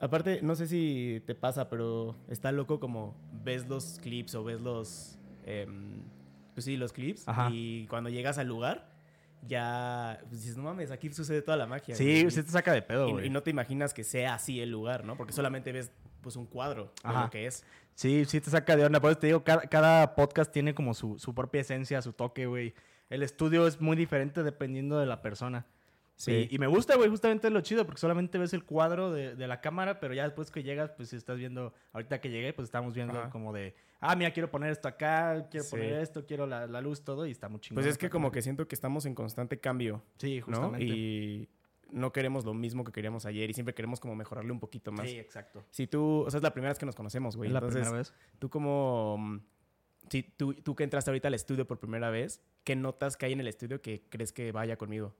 Aparte, no sé si te pasa, pero está loco como ves los clips o ves los... em, pues sí, los clips. Ajá. Y cuando llegas al lugar, ya pues dices, no mames, aquí sucede toda la magia. Sí, güey". sí te saca de pedo, Y- güey. y, no te imaginas que sea así el lugar, ¿no? Porque solamente ves pues un cuadro de lo que es. Sí, sí te saca de onda. Por eso te digo, cada, cada podcast tiene como su, su propia esencia, su toque, güey. El estudio es muy diferente dependiendo de la persona. Sí. Y, y me gusta, güey, justamente es lo chido, porque solamente ves el cuadro de, de la cámara, pero ya después que llegas, pues estás viendo, ahorita que llegué, pues estamos viendo Ajá. como de, ah, mira, quiero poner esto acá, quiero Sí. poner esto, quiero la, la luz, todo, y está muy chingón. Pues es que como que siento que estamos en constante cambio, Sí, ¿no? justamente. Y no queremos lo mismo que queríamos ayer y siempre queremos como mejorarle un poquito más. Sí, exacto. Si tú, o sea, es la primera vez que nos conocemos, güey. la Entonces, primera vez. tú como, mm, si tú, tú que entraste ahorita al estudio por primera vez, ¿qué notas que hay en el estudio que crees que vaya conmigo?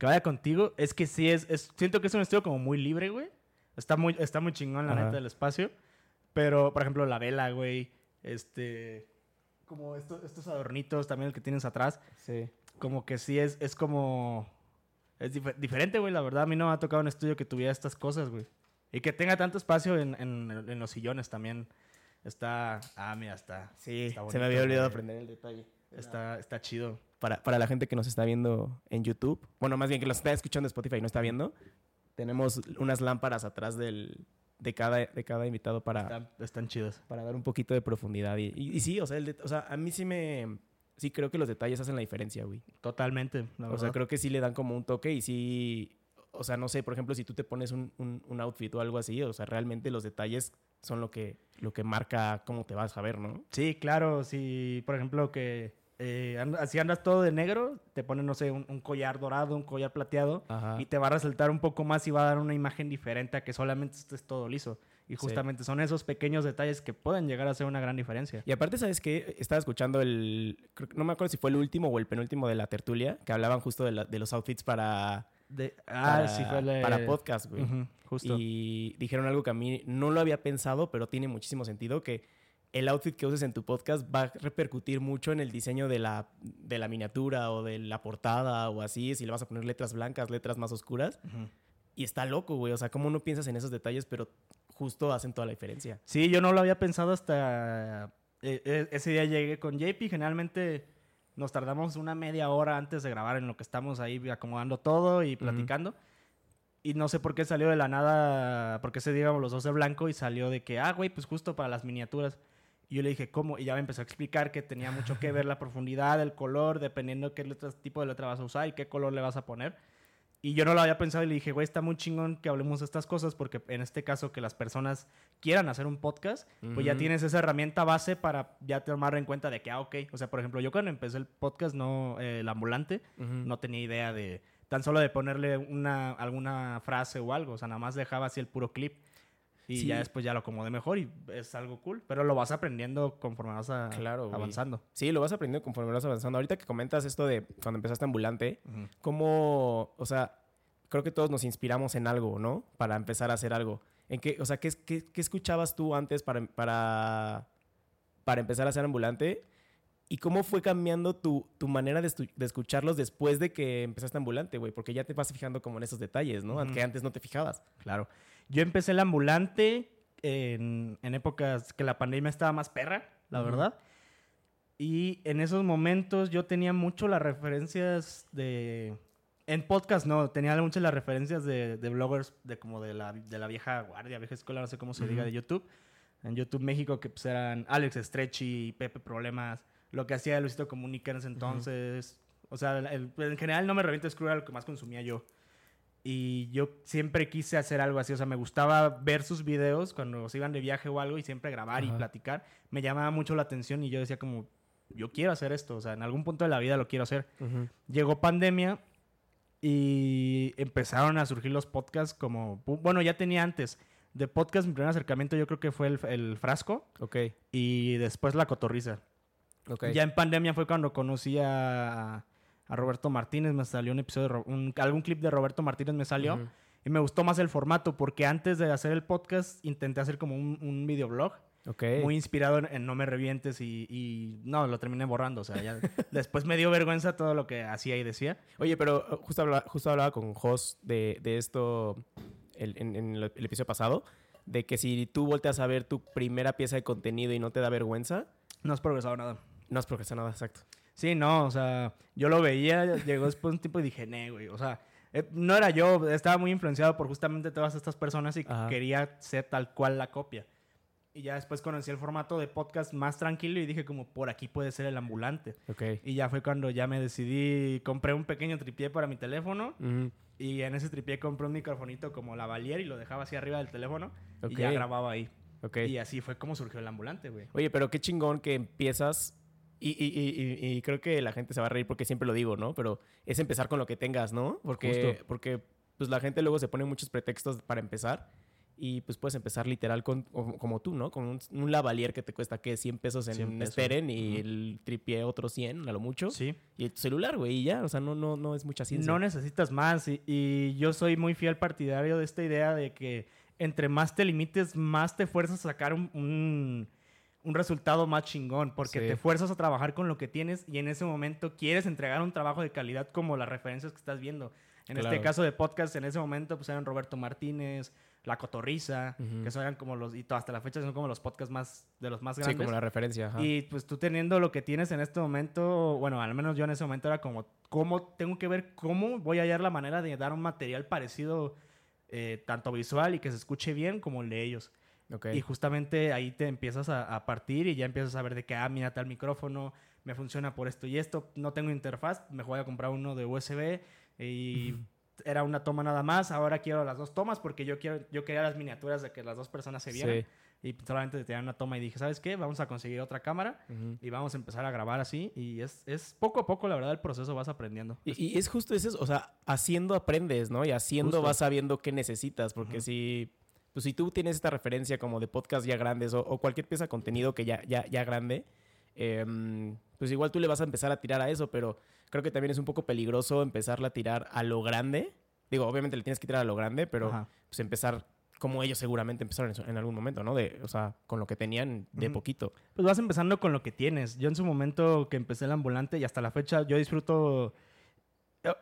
Que vaya contigo, es que sí, es, es- siento que es un estudio como muy libre, güey. Está muy, está muy chingón, la Ajá. neta, del espacio. Pero, por ejemplo, la vela, güey, este... Como estos, estos adornitos también el que tienes atrás. Sí. como que sí es, es como... Es dife- diferente, güey. La verdad, a mí no me ha tocado un estudio que tuviera estas cosas, güey. Y que tenga tanto espacio en, en- en los sillones también. Está... Ah, mira, está... Sí, Está se me bonito, había olvidado güey. aprender el detalle. Está, está chido. Para, para la gente que nos está viendo en YouTube, bueno, más bien que nos está escuchando en Spotify y no está viendo, tenemos unas lámparas atrás del, de, cada, de cada invitado para, Están, están chidos. para dar un poquito de profundidad. Y, y- y sí, o sea, el det- o sea, a mí sí me... Sí creo que los detalles hacen la diferencia, güey. Totalmente, la O verdad. sea, creo que sí le dan como un toque y sí... O sea, no sé, por ejemplo, si tú te pones un, un- un outfit o algo así, o sea, realmente los detalles son lo que, lo que marca cómo te vas a ver, ¿no? Sí, claro. Si, por ejemplo, que... eh, and- si andas todo de negro, te ponen, no sé, un, un collar dorado, un collar plateado. Ajá. y te va a resaltar un poco más y va a dar una imagen diferente a que solamente estés todo liso. Y justamente son esos pequeños detalles que pueden llegar a hacer una gran diferencia. Y aparte, ¿sabes qué? Estaba escuchando el... no me acuerdo si fue el último o el penúltimo de la tertulia, que hablaban justo de, la- de los outfits para... De, ah, para, sí fue de- para podcast, güey. Ujú, justo. Y dijeron algo que a mí no lo había pensado, pero tiene muchísimo sentido, que el outfit que uses en tu podcast va a repercutir mucho en el diseño de la, de la miniatura o de la portada o así, si le vas a poner letras blancas, letras más oscuras. Y está loco, güey. O sea, ¿cómo no piensas en esos detalles, pero justo hacen toda la diferencia? Sí, yo no lo había pensado hasta eh, eh, ese día llegué con JP. Generalmente nos tardamos una media hora antes de grabar en lo que estamos ahí acomodando todo y platicando. Y no sé por qué salió de la nada, porque ese día íbamos los dos de blanco y salió de que, ah, güey, pues justo para las miniaturas. Y yo le dije, ¿cómo? Y ya me empezó a explicar que tenía mucho que ver la profundidad, el color, dependiendo qué letras- tipo de letra vas a usar y qué color le vas a poner. Y yo no lo había pensado y le dije, güey, está muy chingón que hablemos de estas cosas porque en este caso que las personas quieran hacer un podcast, pues ya tienes esa herramienta base para ya tomar en cuenta de que, ah, ok. O sea, por ejemplo, yo cuando empecé el podcast, no, eh, el ambulante, no tenía idea de, tan solo de ponerle una, alguna frase o algo. O sea, nada más dejaba así el puro clip. Y Sí. ya después ya lo acomodé mejor y es algo cool. Pero lo vas aprendiendo conforme vas a- Claro, avanzando. Sí, lo vas aprendiendo conforme vas avanzando. Ahorita que comentas esto de cuando empezaste ambulante, Ujú. cómo, o sea, creo que todos nos inspiramos en algo, ¿no? Para empezar a hacer algo. ¿En qué, o sea, qué, qué, qué escuchabas tú antes para, para, para empezar a ser ambulante? ¿Y cómo fue cambiando tu, tu manera de, de escucharlos después de que empezaste ambulante, güey? Porque ya te vas fijando como en esos detalles, ¿no? Ujú. Que antes no te fijabas. Claro. Yo empecé el ambulante en, en épocas que la pandemia estaba más perra, la verdad. Y en esos momentos yo tenía mucho las referencias de... En podcast no, tenía muchas las referencias de, de bloggers de como de la, de la vieja guardia, vieja escuela, no sé cómo se diga, de YouTube. En YouTube México, que pues eran Alex Stretchy, Pepe Problemas, lo que hacía Luisito Comunica en ese entonces. O sea, el- en general no me reviento Screw era lo que más consumía yo. Y yo siempre quise hacer algo así. O sea, me gustaba ver sus videos cuando se iban de viaje o algo y siempre grabar y Ajá. platicar. Me llamaba mucho la atención y yo decía como, yo quiero hacer esto. O sea, en algún punto de la vida lo quiero hacer. Llegó pandemia y empezaron a surgir los podcasts como... Bueno, ya tenía antes. De podcast, mi primer acercamiento yo creo que fue el, el frasco Ok, y después la cotorriza. ok. Ya en pandemia fue cuando conocí a, a Roberto Martínez, me salió un episodio, de un- algún clip de Roberto Martínez me salió y me gustó más el formato porque antes de hacer el podcast intenté hacer como un, un videoblog Ok. muy inspirado en, en No me revientes y, y no, lo terminé borrando, o sea, ya después me dio vergüenza todo lo que hacía y decía. Oye, pero uh, justo hablaba, justo hablaba con Jos de, de esto el, en, en el, el episodio pasado, de que si tú volteas a ver tu primera pieza de contenido y no te da vergüenza, No has progresado nada. no has progresado nada, exacto. Sí, no, o sea, yo lo veía, llegó después un tipo y dije, nee, güey, o sea, eh, no era yo, estaba muy influenciado por justamente todas estas personas y Ajá. quería ser tal cual la copia. Y ya después conocí el formato de podcast más tranquilo y dije como, por aquí puede ser el ambulante. Ok. Y ya fue cuando ya me decidí, compré un pequeño tripié para mi teléfono y en ese tripié compré un microfonito como lavalier y lo dejaba así arriba del teléfono Ok. y ya grababa ahí. Ok. Y así fue como surgió el ambulante, güey. Oye, pero qué chingón que empiezas. Y, y- y- y- creo que la gente se va a reír porque siempre lo digo, ¿no? Pero es empezar con lo que tengas, ¿no? Porque, Justo. porque pues la gente luego se pone muchos pretextos para empezar. Y pues puedes empezar literal con, como, tú, ¿no? Con un, un lavalier que te cuesta, ¿qué? 100 pesos en 100 pesos. Steren y Ujú. el tripié otros 100, a lo mucho. Sí. Y el celular, güey, y ya. O sea, no, no, no es mucha ciencia. No necesitas más. Y, y yo soy muy fiel partidario de esta idea de que entre más te limites, más te fuerzas a sacar un, un- un resultado más chingón. Porque Sí. te fuerzas a trabajar con lo que tienes y en ese momento quieres entregar un trabajo de calidad como las referencias que estás viendo. En Claro. este caso de podcast, en ese momento, pues eran Roberto Martínez, La Cotorriza, que eran como los, y hasta la fecha son como los podcasts más, de los más Sí, grandes. como la referencia. ajá. Y pues tú teniendo lo que tienes en este momento, bueno, al menos yo en ese momento era como, ¿cómo tengo que ver cómo voy a hallar la manera de dar un material parecido, eh, tanto visual y que se escuche bien como el de ellos? Ok. Y justamente ahí te empiezas a, a partir y ya empiezas a ver de que, ah, mira, tal micrófono, me funciona por esto y esto, no tengo interfaz, me voy a comprar uno de USB y era una toma nada más, ahora quiero las dos tomas porque yo quiero yo quería las miniaturas de que las dos personas se vieran Sí. y solamente te dan una toma y dije, ¿sabes qué? Vamos a conseguir otra cámara Ujú. y vamos a empezar a grabar así y es, es poco a poco, la verdad, el proceso vas aprendiendo. Y, y es justo eso, o sea, haciendo aprendes, ¿no? Y haciendo Justo. vas sabiendo qué necesitas, porque Ujú. si, pues si tú tienes esta referencia como de podcast ya grandes o, o cualquier pieza de contenido que ya, ya, ya grande, em, pues igual tú le vas a empezar a tirar a eso, pero creo que también es un poco peligroso empezarla a tirar a lo grande. Digo, obviamente le tienes que tirar a lo grande, pero Ajá. pues empezar como ellos seguramente empezaron en, algún momento, ¿no? De, o sea, con lo que tenían de poquito. Pues vas empezando con lo que tienes. Yo en su momento que empecé el ambulante y hasta la fecha yo disfruto...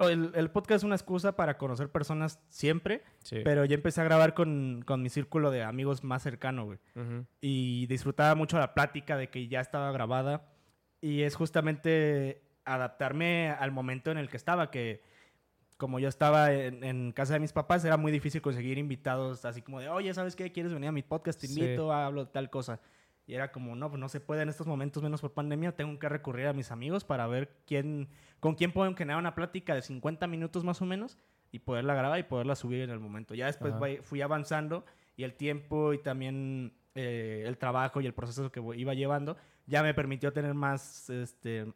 El, el podcast es una excusa para conocer personas siempre, Sí. pero yo empecé a grabar con, con mi círculo de amigos más cercano, güey. Ujú. y disfrutaba mucho la plática de que ya estaba grabada y es justamente adaptarme al momento en el que estaba, que como yo estaba en, en casa de mis papás, era muy difícil conseguir invitados así como de, oye, ¿sabes qué? ¿Quieres venir a mi podcast? Te Sí. invito, hablo de tal cosa. Y era como, no, pues no se puede en estos momentos, menos por pandemia, tengo que recurrir a mis amigos para ver quién, con quién puedo generar una plática de 50 minutos más o menos y poderla grabar y poderla subir en el momento. Ya después Ajá. fui avanzando y el tiempo y también eh, el trabajo y el proceso que iba llevando ya me permitió tener más, este,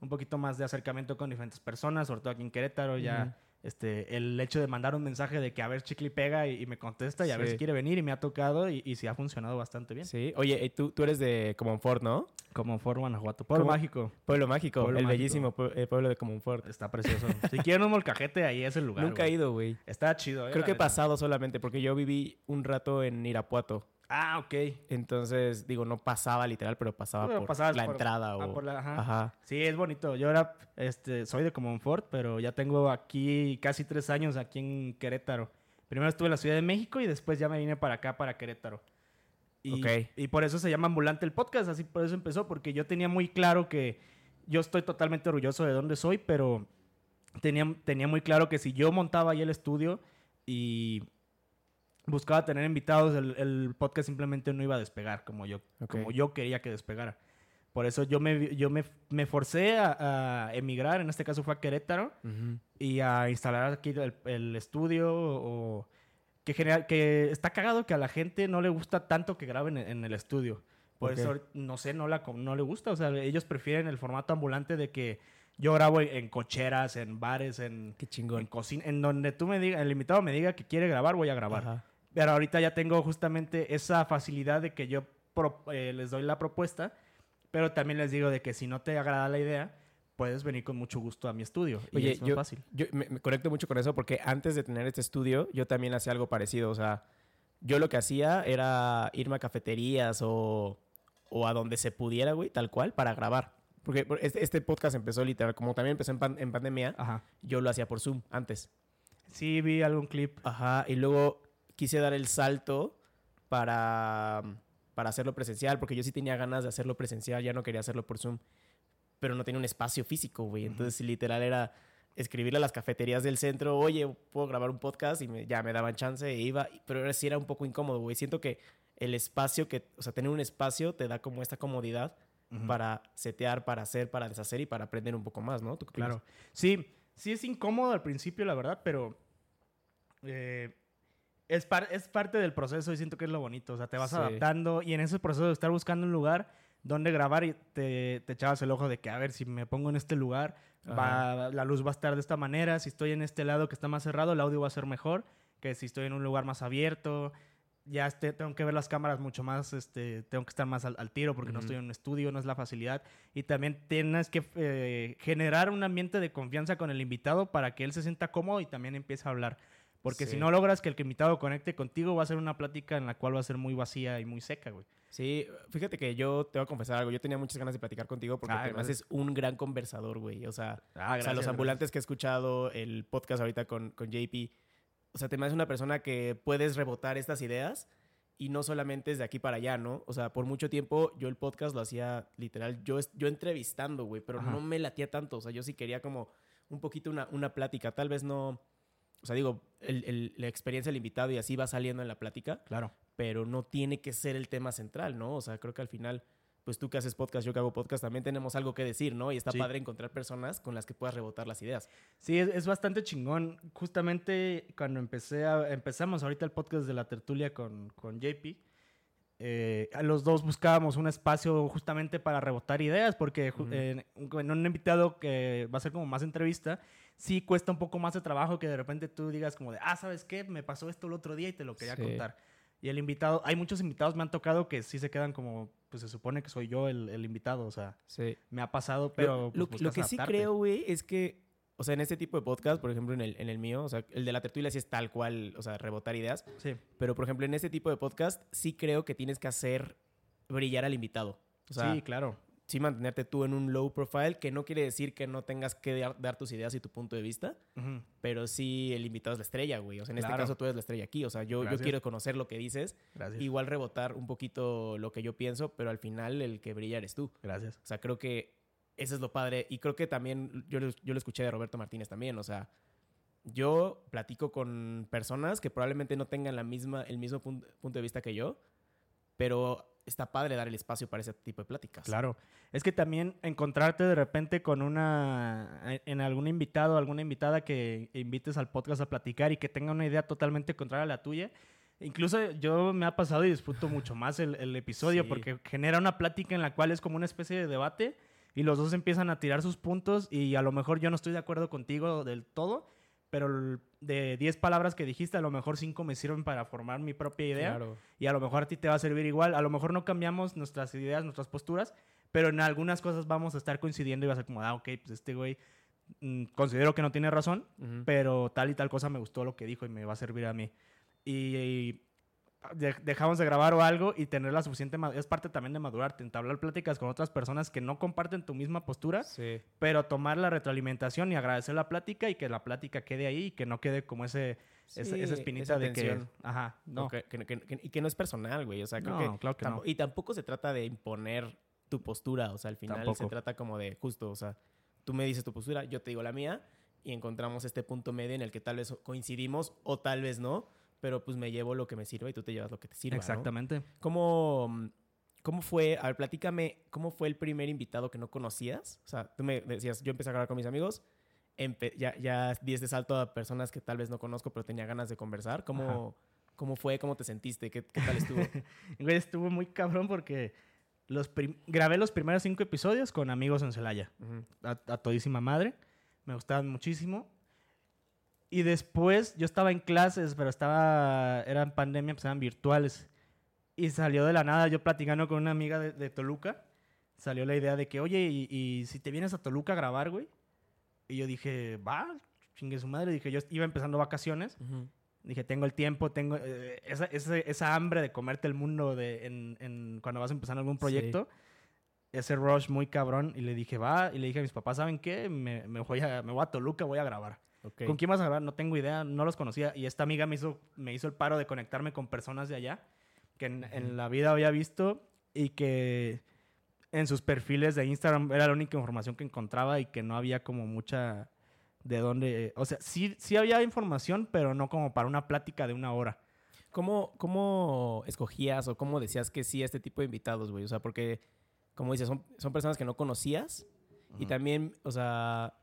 un poquito más de acercamiento con diferentes personas, sobre todo aquí en Querétaro, ya Ujú. Este, el hecho de mandar un mensaje de que a ver Chicle pega y, y me contesta y a ver si quiere venir y me ha tocado y, y sí ha funcionado bastante bien. Sí. Oye, tú, tú eres de Comonfort, ¿no? Como Foro Guanajuato. Pueblo ¿Cómo? mágico. Pueblo Mágico, Pueblo el Mágico. bellísimo pue- eh, pueblo de Comonfort. Está precioso. si quieren un molcajete, ahí es el lugar. Nunca he ido, güey. Está chido, eh, Creo que he pasado solamente porque yo viví un rato en Irapuato. Ah, ok. Entonces, digo, no pasaba literal, pero pasaba Bueno, por la por- entrada ah, o... por la- ajá. Ajá. Sí, es bonito. Yo ahora este, soy de Comonfort, pero ya tengo aquí casi tres años aquí en Querétaro. Primero estuve en la Ciudad de México y después ya me vine para acá, para Querétaro. Y, Ok. y por eso se llama Ambulante el podcast, así por eso empezó, porque yo tenía muy claro que yo estoy totalmente orgulloso de dónde soy, pero tenía, tenía muy claro que si yo montaba ahí el estudio y buscaba tener invitados, el, el podcast simplemente no iba a despegar como yo, Ok. como yo quería que despegara. Por eso yo me, yo me, me forcé a, a emigrar, en este caso fue a Querétaro, Ujú. y a instalar aquí el, el estudio o que genera, que está cagado que a la gente no le gusta tanto que graben en, en el estudio. Por ¿Por qué? eso no sé, no la no le gusta, o sea, ellos prefieren el formato ambulante de que yo grabo en, en cocheras, en bares, en Qué en chingón. cocina, en donde tú me digas, el invitado me diga que quiere grabar, voy a grabar. Ajá. Pero ahorita ya tengo justamente esa facilidad de que yo pro- eh, les doy la propuesta, pero también les digo de que si no te agrada la idea, puedes venir con mucho gusto a mi estudio. y Oye, es más yo, fácil. yo me, me conecto mucho con eso porque antes de tener este estudio, yo también hacía algo parecido. O sea, yo lo que hacía era irme a cafeterías o, o a donde se pudiera, güey, tal cual, para grabar. Porque por- este, este podcast empezó literal, como también empezó en, pan- en pandemia, Ajá. yo lo hacía por Zoom antes. Sí, vi algún clip. Ajá, y luego quise dar el salto para, para hacerlo presencial, porque yo sí tenía ganas de hacerlo presencial, ya no quería hacerlo por Zoom, pero no tenía un espacio físico, güey. Entonces, literal era escribirle a las cafeterías del centro, oye, puedo grabar un podcast y ya me daban chance e iba, pero ahora sí era un poco incómodo, güey. Siento que el espacio que, o sea, tener un espacio te da como esta comodidad para setear, para hacer, para deshacer y para aprender un poco más, ¿no? ¿Tú claro. Sí, sí es incómodo al principio, la verdad, pero eh, es, es parte del proceso y siento que es lo bonito. O sea, te vas adaptando y en ese proceso de estar buscando un lugar donde grabar y te, te, echabas el ojo de que, a ver, si me pongo en este lugar, va, la luz va a estar de esta manera. Si estoy en este lado que está más cerrado, el audio va a ser mejor que si estoy en un lugar más abierto ya este, tengo que ver las cámaras mucho más, este, tengo que estar más al, tiro porque no estoy en un estudio, no es la facilidad. Y también tienes que eh, generar un ambiente de confianza con el invitado para que él se sienta cómodo y también empiece a hablar. Porque si no logras que el invitado conecte contigo, va a ser una plática en la cual va a ser muy vacía y muy seca, güey. Sí, fíjate que yo te voy a confesar algo. Yo tenía muchas ganas de platicar contigo porque además es un gran conversador, güey. O sea, ah, o sea los ambulantes que he escuchado, el podcast ahorita con, con JP o sea, te me una persona que puedes rebotar estas ideas y no solamente es de aquí para allá, ¿no? O sea, por mucho tiempo yo el podcast lo hacía literal, yo, yo entrevistando, güey, pero no me latía tanto. O sea, yo sí quería como un poquito una, una plática. Tal vez no. O sea, digo, la experiencia del invitado y así va saliendo en la plática. Claro. Pero no tiene que ser el tema central, ¿no? O sea, creo que al final pues tú que haces podcast, yo que hago podcast, también tenemos algo que decir, ¿no? Y está padre encontrar personas con las que puedas rebotar las ideas. Sí, es, bastante chingón. Justamente cuando empecé a, empezamos ahorita el podcast de la tertulia con, con JP, eh, los dos buscábamos un espacio justamente para rebotar ideas, porque en, un invitado que va a ser como más entrevista, sí cuesta un poco más de trabajo que de repente tú digas como de, ah, ¿sabes qué? Me pasó esto el otro día y te lo quería contar. Y el invitado, hay muchos invitados me han tocado que sí se quedan como, pues se supone que soy yo el, invitado, o sea, sí. me ha pasado, pero... Lo, pues, que sí creo, güey, es que, o sea, en este tipo de podcast, por ejemplo, en el, en el mío, o sea, el de la tertulia sí es tal cual, o sea, rebotar ideas. Sí. Pero, por ejemplo, en este tipo de podcast sí creo que tienes que hacer brillar al invitado. sí, claro sí mantenerte tú en un low profile, que no quiere decir que no tengas que dar, tus ideas y tu punto de vista, pero sí el invitado es la estrella, güey. O sea, en este caso tú eres la estrella aquí. O sea, yo, yo quiero conocer lo que dices. Igual rebotar un poquito lo que yo pienso, pero al final el que brilla eres tú. Gracias. O sea, creo que eso es lo padre. Y creo que también, yo, yo lo escuché de Roberto Martínez también, o sea, yo platico con personas que probablemente no tengan la misma, el mismo punto de vista que yo, pero está padre dar el espacio para ese tipo de pláticas. Claro. Es que también encontrarte de repente con una, en algún invitado, alguna invitada que invites al podcast a platicar y que tenga una idea totalmente contraria a la tuya. Incluso yo me ha pasado y disfruto mucho más el, episodio porque genera una plática en la cual es como una especie de debate y los dos empiezan a tirar sus puntos y a lo mejor yo no estoy de acuerdo contigo del todo, pero de 10 palabras que dijiste, a lo mejor 5 me sirven para formar mi propia idea. Y a lo mejor a ti te va a servir igual. A lo mejor no cambiamos nuestras ideas, nuestras posturas, pero en algunas cosas vamos a estar coincidiendo y vas a ser como, ah, ok, pues este güey mm, considero que no tiene razón, pero tal y tal cosa me gustó lo que dijo y me va a servir a mí. y dejamos de grabar o algo y tener la suficiente es parte también de madurarte, entablar pláticas con otras personas que no comparten tu misma postura, pero tomar la retroalimentación y agradecer la plática y que la plática quede ahí y que no quede como ese, esa espinita de que ajá, no, y que no es personal, güey, o sea, creo que, no. y tampoco se trata de imponer tu postura, o sea, al final se trata como de justo, o sea, tú me dices tu postura, yo te digo la mía y encontramos este punto medio en el que tal vez coincidimos o tal vez no pero pues me llevo lo que me sirva y tú te llevas lo que te sirva. Exactamente. ¿Cómo, ¿Cómo fue? A ver, platícame, ¿cómo fue el primer invitado que no conocías? O sea, tú me decías, yo empecé a grabar con mis amigos, ya, ya di este salto a personas que tal vez no conozco, pero tenía ganas de conversar. ¿Cómo, ¿cómo fue? ¿Cómo te sentiste? ¿Qué, qué tal estuvo? Güey, estuvo muy cabrón porque los grabé los primeros cinco episodios con amigos en Celaya, a, a todísima madre. Me gustaban muchísimo. Y después yo estaba en clases, pero estaba, eran pandemia, pues eran virtuales. Y salió de la nada, yo platicando con una amiga de, Toluca, salió la idea de que, oye, y, si te vienes a Toluca a grabar, güey? Y yo dije, va, chingue su madre. Dije, yo iba empezando vacaciones. Dije, tengo el tiempo, tengo eh, esa, esa, hambre de comerte el mundo de, en, en, cuando vas a empezar algún proyecto. Ese rush muy cabrón. Y le dije, va. Y le dije a mis papás, ¿saben qué? Me, me, voy, a, me voy a Toluca, voy a grabar. Ok. ¿Con quién vas a grabar? No tengo idea, no los conocía. Y esta amiga me hizo, me hizo el paro de conectarme con personas de allá que en, en la vida había visto y que en sus perfiles de Instagram era la única información que encontraba y que no había como mucha de dónde... O sea, sí, sí había información, pero no como para una plática de una hora. ¿Cómo, ¿Cómo escogías o cómo decías que sí a este tipo de invitados, güey? O sea, porque, como dices, son, son personas que no conocías y Ujú. también, o sea,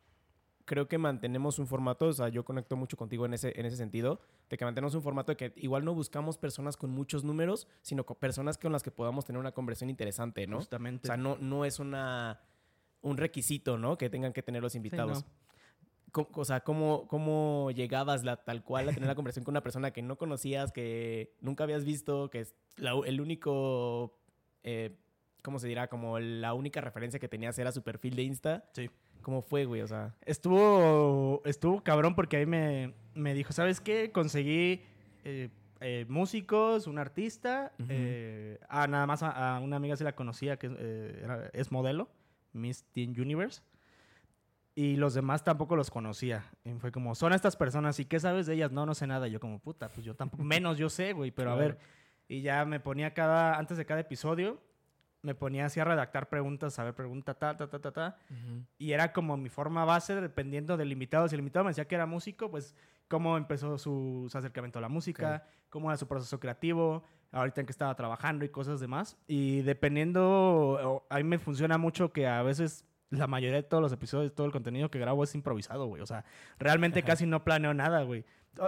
creo que mantenemos un formato, o sea, yo conecto mucho contigo en ese, en ese sentido, de que mantenemos un formato de que igual no buscamos personas con muchos números, sino con personas con las que podamos tener una conversación interesante, ¿no? Justamente. O sea, no, no es una, un requisito, ¿no? Que tengan que tener los invitados. no. O sea, ¿cómo, ¿cómo llegabas la, tal cual a tener la conversación con una persona que no conocías, que nunca habías visto, que es la- el único, eh, ¿cómo se dirá? Como la única referencia que tenías era su perfil de Insta. Sí. ¿Cómo fue, güey? O sea, Estuvo, estuvo cabrón porque ahí me, me dijo, ¿sabes qué? Conseguí eh, eh, músicos, un artista. Eh, ah, nada más a, a una amiga se la conocía que era- es modelo, Miss Teen Universe. Y los demás tampoco los conocía. Y fue como, son estas personas, ¿y qué sabes de ellas? No, no sé nada. Y yo como, puta, pues yo tampoco, menos yo sé, güey, pero a ver. Y ya me ponía cada, antes de cada episodio, me ponía así a redactar preguntas, a ver, pregunta, ta, ta, ta, ta, ta. Y era como mi forma base, dependiendo del invitado. Si el invitado me decía que era músico, pues cómo empezó su, su acercamiento a la música, cómo era su proceso creativo, ahorita en que estaba trabajando y cosas demás. Y dependiendo, a mí me funciona mucho que a veces la mayoría de todos los episodios, todo el contenido que grabo es improvisado, güey. O sea, realmente Ajá. casi no planeo nada, güey.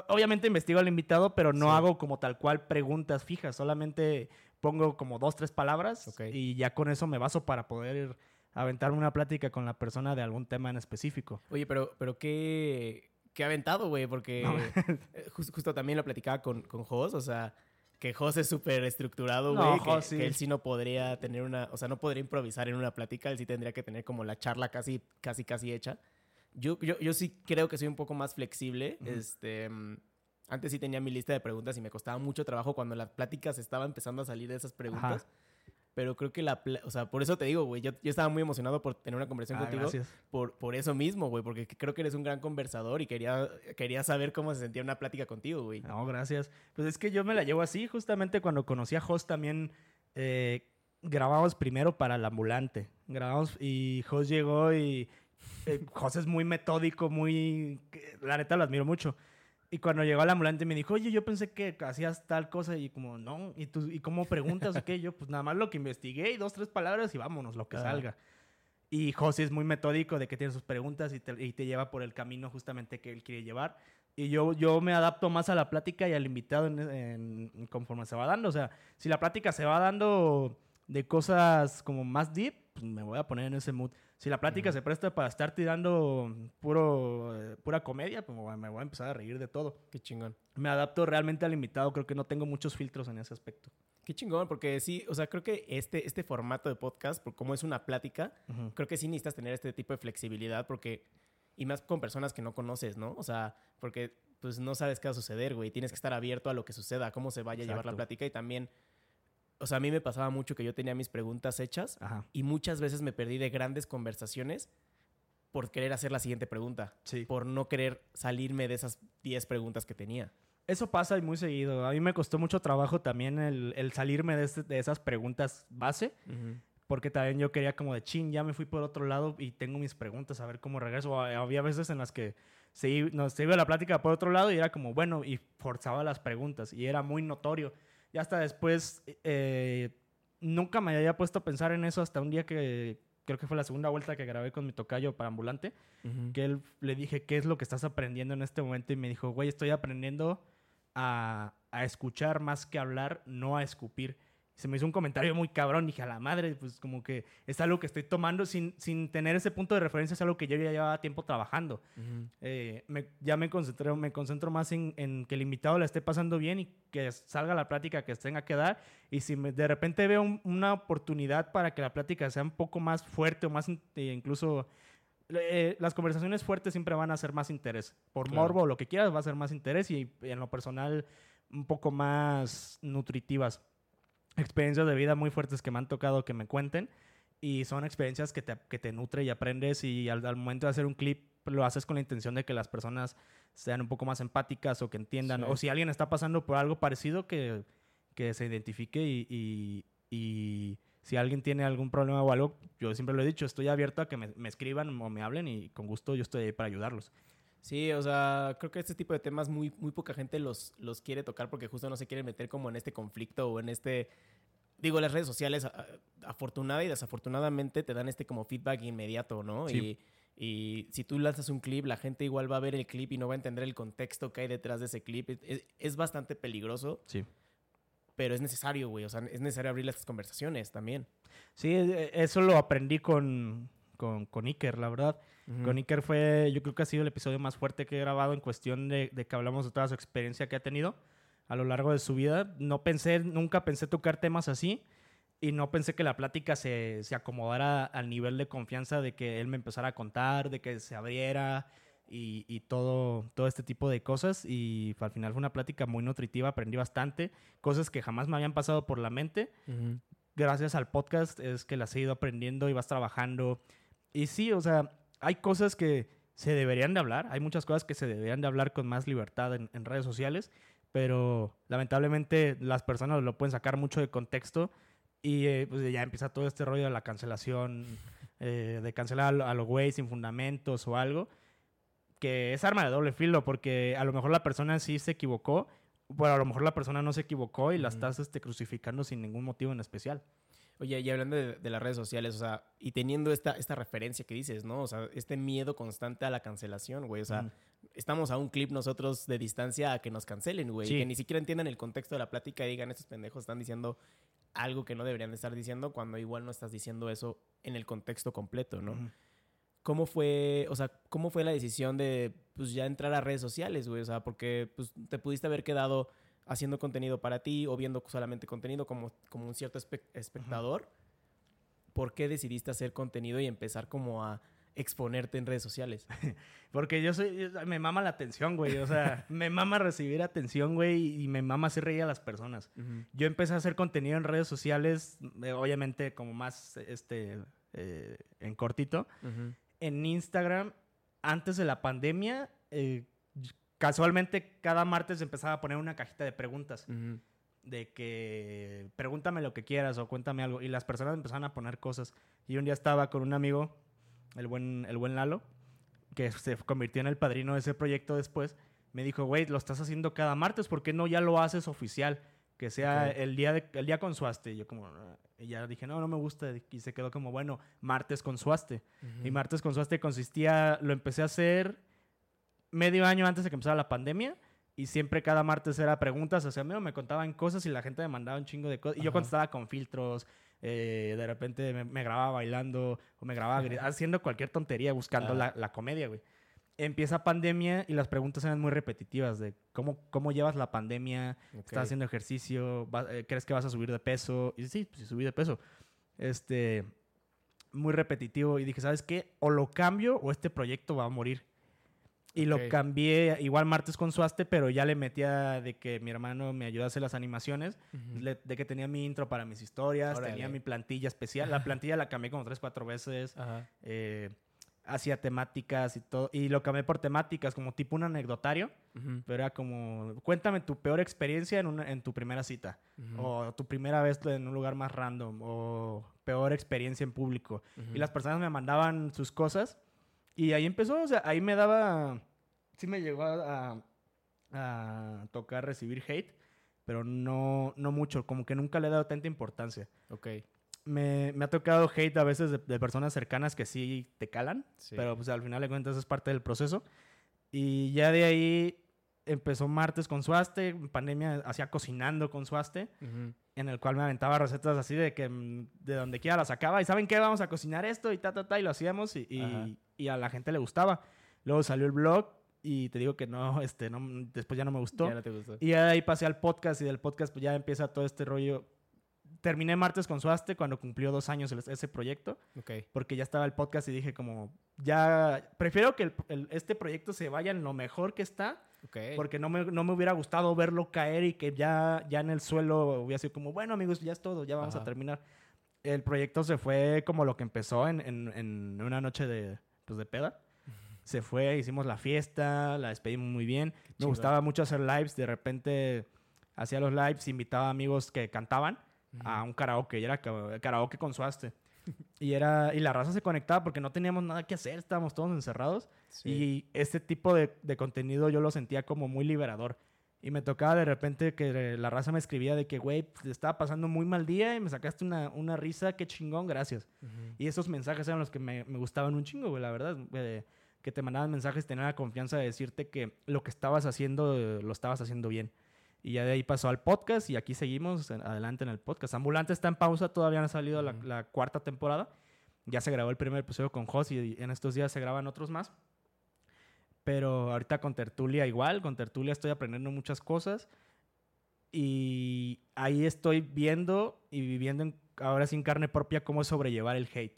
Obviamente investigo al invitado, pero no Sí. hago como tal cual preguntas fijas. Solamente pongo como dos, tres palabras Ok. y ya con eso me baso para poder aventarme una plática con la persona de algún tema en específico. Oye, pero, pero qué, qué aventado, güey, porque No. eh, jus- justo también lo platicaba con, con Jos, o sea, que Jos es súper estructurado, No, güey, que, Jos sí. que él sí no podría tener una, o sea, no podría improvisar en una plática, él sí tendría que tener como la charla casi, casi, casi hecha. Yo, yo, yo sí creo que soy un poco más flexible, Ujú. este... Antes sí tenía mi lista de preguntas y me costaba mucho trabajo cuando las pláticas estaba empezando a salir de esas preguntas. Pero creo que la... O sea, por eso te digo, güey. Yo, yo estaba muy emocionado por tener una conversación Ah, contigo gracias. por, por eso mismo, güey, porque creo que eres un gran conversador y quería, quería saber cómo se sentía una plática contigo, güey. No, gracias. Pues es que yo me la llevo así. Justamente cuando conocí a Jos también eh, grabamos primero para el ambulante. Grabamos y Jos llegó y eh, Jos es muy metódico, muy... La neta lo admiro mucho. Y cuando llegó al ambulante me dijo, oye, yo pensé que hacías tal cosa y como, no, ¿y, tú, ¿y cómo preguntas o qué? Yo, pues nada más lo que investigué y dos, tres palabras y vámonos, lo que Ah. salga. Y José es muy metódico de que tiene sus preguntas y te, y te lleva por el camino justamente que él quiere llevar. Y yo, yo me adapto más a la plática y al invitado en, en- conforme se va dando. O sea, si la plática se va dando de cosas como más deep, pues me voy a poner en ese mood. Si la plática Ujú. se presta para estar tirando puro, eh, pura comedia, pues me voy a- empezar a reír de todo. Qué chingón. Me adapto realmente al invitado. Creo que no tengo muchos filtros en ese aspecto. Qué chingón, porque sí, o sea, creo que este, este formato de podcast, por cómo es una plática, Ujú. creo que sí necesitas tener este tipo de flexibilidad porque, y más con personas que no conoces, ¿no? O sea, porque pues no sabes qué va a suceder, güey. Tienes que estar abierto a lo que suceda, a cómo se vaya a llevar la Exacto. plática y también, o sea, a mí me pasaba mucho que yo tenía mis preguntas hechas Ajá. y muchas veces me perdí de grandes conversaciones por querer hacer la siguiente pregunta, Sí. por no querer salirme de esas 10 preguntas que tenía. Eso pasa y muy seguido. A mí me costó mucho trabajo también el, el salirme de, este- de esas preguntas base, porque también yo quería como de chin, ya me fui por otro lado y tengo mis preguntas, a ver cómo regreso. Había veces en las que se, i- no, se iba la plática por otro lado y era como, bueno, y forzaba las preguntas y era muy notorio. Y hasta después, eh, nunca me había puesto a pensar en eso hasta un día que creo que fue la segunda vuelta que grabé con mi tocayo para ambulante que él le dije, ¿qué es lo que estás aprendiendo en este momento? Y me dijo, güey, estoy aprendiendo a, a escuchar más que hablar, no a escupir. Se me hizo un comentario muy cabrón. Dije, a la madre, pues como que es algo que estoy tomando sin, sin tener ese punto de referencia, es algo que yo ya llevaba tiempo trabajando. Ujú. Eh, me- ya me concentro, me concentro más en, en que el invitado la esté pasando bien y que salga la plática que tenga que dar. Y si me- de repente veo un- una oportunidad para que la plática sea un poco más fuerte o más eh, incluso... eh, las conversaciones fuertes siempre van a ser más interés. Por Claro. morbo o lo que quieras, va a ser más interés y en lo personal un poco más nutritivas. Experiencias de vida muy fuertes que me han tocado que me cuenten. y son experiencias que te, que te nutre y aprendes y al, al momento de hacer un clip lo haces con la intención de que las personas sean un poco más empáticas o que entiendan. Sí. O si alguien está pasando por algo parecido, que, que se identifique y, y- y si alguien tiene algún problema o algo, yo siempre lo he dicho, estoy abierto a que me, me escriban o me hablen y con gusto yo estoy ahí para ayudarlos. Sí, o sea, creo que este tipo de temas muy, muy poca gente los, los quiere tocar porque justo no se quieren meter como en este conflicto o en este... Digo, las redes sociales, afortunada y desafortunadamente, te dan este como feedback inmediato, ¿no? Sí. Y, y si tú lanzas un clip, la gente igual va a ver el clip y no va a entender el contexto que hay detrás de ese clip. Es, bastante peligroso, Sí. pero es necesario, güey. O sea, es necesario abrir estas conversaciones también. Sí, eh, eso lo aprendí con, con, con Iker, la verdad. Con Iker fue, yo creo que ha sido el episodio más fuerte que he grabado en cuestión de, de que hablamos de toda su experiencia que ha tenido a lo largo de su vida. No pensé, nunca pensé tocar temas así y no pensé que la plática se, se acomodara al nivel de confianza de que él me empezara a contar, de que se abriera y, y todo, todo este tipo de cosas. Y al final fue una plática muy nutritiva, aprendí bastante, cosas que jamás me habían pasado por la mente gracias al podcast es que las he ido aprendiendo y vas trabajando. Y sí, o sea, hay cosas que se deberían de hablar, hay muchas cosas que se deberían de hablar con más libertad en, en redes sociales, pero lamentablemente las personas lo pueden sacar mucho de contexto y eh, pues ya empieza todo este rollo de la cancelación, eh, de cancelar a lo- a los güeyes sin fundamentos o algo, que es arma de doble filo, porque a lo mejor la persona sí se equivocó, pero a lo mejor la persona no se equivocó y la Ujú. estás este, crucificando sin ningún motivo en especial. Oye, y hablando de, de las redes sociales, o sea, y teniendo esta, esta referencia que dices, ¿no? O sea, este miedo constante a la cancelación, güey. O sea, Ujú. estamos a un clip nosotros de distancia a que nos cancelen, güey. Sí. Que ni siquiera entiendan el contexto de la plática y digan, estos pendejos están diciendo algo que no deberían de estar diciendo cuando igual no estás diciendo eso en el contexto completo, ¿no? Ujú. ¿Cómo fue, o sea, cómo fue la decisión de, pues, ya entrar a redes sociales, güey? O sea, porque, pues, te pudiste haber quedado haciendo contenido para ti o viendo solamente contenido como, como un cierto espe- espectador. ¿Por qué decidiste hacer contenido y empezar como a exponerte en redes sociales? Porque yo soy, yo- me mama la atención, güey. O sea, me mama recibir atención, güey, y me mama hacer reír a las personas. Yo empecé a hacer contenido en redes sociales, eh, obviamente como más, este, eh, en cortito. En Instagram, antes de la pandemia, eh, casualmente cada martes empezaba a poner una cajita de preguntas. de que pregúntame lo que quieras o cuéntame algo. Y las personas empezaron a poner cosas. Y un día estaba con un amigo, el buen, el buen Lalo, que se convirtió en el padrino de ese proyecto después. Me dijo, güey, lo estás haciendo cada martes, ¿por qué no ya lo haces oficial? Que sea el, día de, el día con Suaste. Y yo como, "Ah". y ya dije, no, no me gusta. Y se quedó como, bueno, martes con Suaste. Y martes con Suaste consistía, lo empecé a hacer medio año antes de que empezara la pandemia. Y siempre cada martes era preguntas hacia mí, o me contaban cosas y la gente me mandaba un chingo de cosas. Y yo contestaba con filtros, eh, de repente me, me grababa bailando, o me grababa haciendo cualquier tontería, buscando la, la comedia, güey. Empieza pandemia y las preguntas eran muy repetitivas de cómo, cómo llevas la pandemia, estás haciendo ejercicio, Va- eh, crees que vas a subir de peso. Y sí, pues sí, subí de peso. Este, muy repetitivo. Y dije, ¿sabes qué? O lo cambio o este proyecto va a morir. Y lo cambié igual martes con Suaste, pero ya le metía de que mi hermano me ayudase las animaciones, le- de que tenía mi intro para mis historias, Órale. tenía mi plantilla especial. La plantilla la cambié como tres, cuatro veces. Ajá. eh, hacía temáticas y todo. Y lo cambié por temáticas, como tipo un anecdotario. Ujú. Pero era como, cuéntame tu peor experiencia en, una- en tu primera cita. Ujú. O tu primera vez en un lugar más random. O peor experiencia en público. Ujú. Y las personas me mandaban sus cosas. Y ahí empezó, o sea, ahí me daba... Sí me llegó a, a- tocar recibir hate. Pero no, no mucho, como que nunca le he dado tanta importancia. Ok. Me, me ha tocado hate a veces de, de personas cercanas que sí te calan. Sí. Pero pues al final de cuentas es parte del proceso. Y ya de ahí empezó martes con Suaste, en pandemia hacía cocinando con Suaste, Ujú. en el cual me aventaba recetas así de que mm, de donde quiera las sacaba. Y ¿saben qué? Vamos a cocinar esto y ta, ta, ta, y lo hacíamos y, y- y a la gente le gustaba. Luego salió el blog y te digo que no, este, no, después ya no me gustó. Ya no te gustó. Y ahí pasé al podcast y del podcast pues ya empieza todo este rollo. Terminé martes con Suaste cuando cumplió dos años el- ese proyecto Ok. porque ya estaba el podcast y dije como, ya, prefiero que el- el- este proyecto se vaya en lo mejor que está, Ok. porque no me, no me hubiera gustado verlo caer y que ya, ya en el suelo hubiera sido como, bueno amigos, ya es todo, ya vamos Ajá. a terminar. el proyecto se fue como lo que empezó en, en- en una noche de, pues, de peda. Se fue, hicimos la fiesta, la despedimos muy bien. Me gustaba mucho hacer lives. De repente hacía los lives, invitaba amigos que cantaban a un karaoke. Y era karaoke con suaste. y, era, y la raza se conectaba porque no teníamos nada que hacer. Estábamos todos encerrados. Sí. Y este tipo de, de contenido yo lo sentía como muy liberador. Y me tocaba de repente que la raza me escribía de que, güey, te estaba pasando muy mal día y me sacaste una, una risa, qué chingón, gracias. Y esos mensajes eran los que me, me gustaban un chingo, güey, la verdad. eh, que te mandaban mensajes, tener la confianza de decirte que lo que estabas haciendo, eh, lo estabas haciendo bien. Y ya de ahí pasó al podcast y aquí seguimos adelante en el podcast. Ambulante está en pausa, todavía no ha salido la, cuarta temporada. Ya se grabó el primer episodio con Jos y en estos días se graban otros más. Pero ahorita con Tertulia igual, con Tertulia estoy aprendiendo muchas cosas. Y ahí estoy viendo y viviendo en- ahora sin carne propia cómo sobrellevar el hate.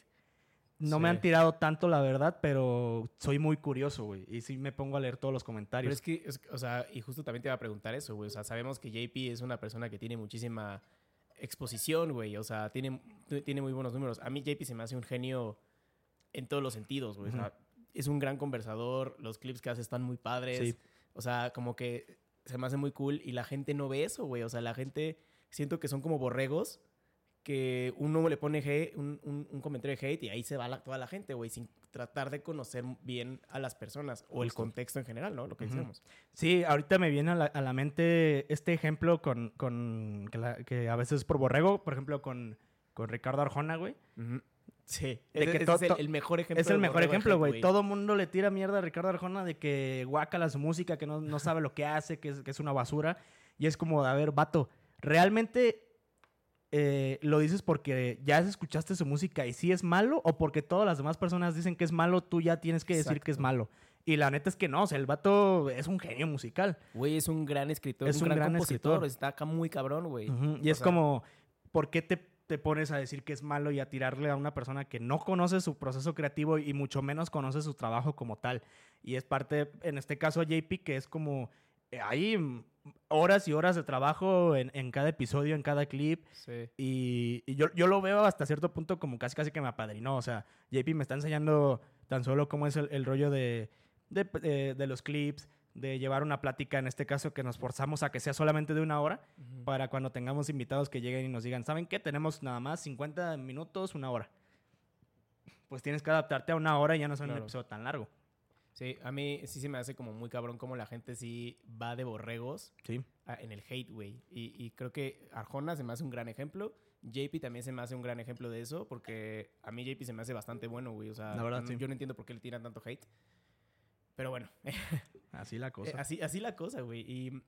No me han tirado tanto, la verdad, pero soy muy curioso, güey. Y sí me pongo a leer todos los Pero comentarios. es que, es- o sea, y justo también te iba a preguntar eso, güey. O sea, sabemos que JP es una persona que tiene muchísima exposición, güey. O sea, tiene, tiene muy buenos números. A mí JP se me hace un genio en todos los sentidos, güey. O sea, es un gran conversador. Los clips que hace están muy padres. Sí. O sea, como que se me hace muy cool y la gente no ve eso, güey. O sea, la gente siento que son como borregos que uno le pone hate- un, un- un comentario de hate y ahí se va la- toda la gente, güey, sin tratar de conocer bien a las personas o el contexto en general, ¿no? Lo que decíamos. Sí, ahorita me viene a la, a la mente este ejemplo con, con que, la- que a veces es por borrego, por ejemplo, con, con Ricardo Arjona, güey. Sí, De que es el, mejor ejemplo. Es el mejor ejemplo, güey. Todo mundo le tira mierda a Ricardo Arjona de que guácala su música, que no, no sabe lo que hace, que es, que es una basura. Y es como, a ver, vato, ¿realmente eh, lo dices porque ya escuchaste su música y sí es malo? ¿O porque todas las demás personas dicen que es malo, tú ya tienes que decir que es malo? Y la neta es que no, o sea, el vato es un genio musical. Güey, es un gran escritor, Es un, gran, gran compositor. escritor. Está acá muy cabrón, güey. Y O es sea, como, ¿por qué te, te pones a decir que es malo y a tirarle a una persona que no conoce su proceso creativo y mucho menos conoce su trabajo como tal? Y es parte, en este caso, JP, que es como, hay mm, horas y horas de trabajo en, en cada episodio, en cada clip. Sí. Y, y yo, yo lo veo hasta cierto punto como casi casi que me apadrinó. O sea, JP me está enseñando tan solo cómo es el, el rollo de, de, de- de los clips, de llevar una plática, en este caso, que nos forzamos a que sea solamente de una hora para cuando tengamos invitados que lleguen y nos digan, ¿saben qué? Tenemos nada más 50 minutos, una hora. Pues tienes que adaptarte a una hora y ya no es un episodio tan largo. Sí, a mí sí se me hace como muy cabrón como la gente sí va de borregos Sí. a- en el hate, güey. Y, y creo que Arjona se me hace un gran ejemplo. JP también se me hace un gran ejemplo de eso, porque a mí JP se me hace bastante bueno, güey. O sea, La verdad, no- sí. yo no entiendo por qué le tiran tanto hate. Pero bueno, Así la cosa. Eh, así, así la cosa, güey. Y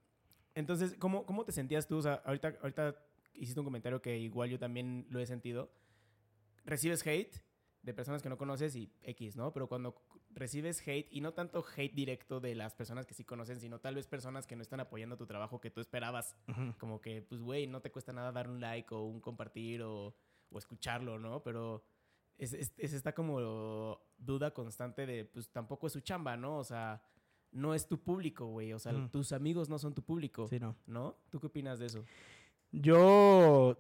entonces, ¿cómo, ¿cómo te sentías tú? O sea, ahorita, ahorita hiciste un comentario que igual yo también lo he sentido. Recibes hate de personas que no conoces y X, ¿no? Pero cuando recibes hate, y no tanto hate directo de las personas que sí conocen, sino tal vez personas que no están apoyando tu trabajo que tú esperabas, Ujú. como que, pues, güey, no te cuesta nada dar un like o un compartir o, o escucharlo, ¿no? Pero es, es- es esta como duda constante de, pues, tampoco es su chamba, ¿no? O sea, no es tu público, güey. O sea, Ujú. tus amigos no son tu público, Sí, no. ¿no? ¿Tú qué opinas de eso? Yo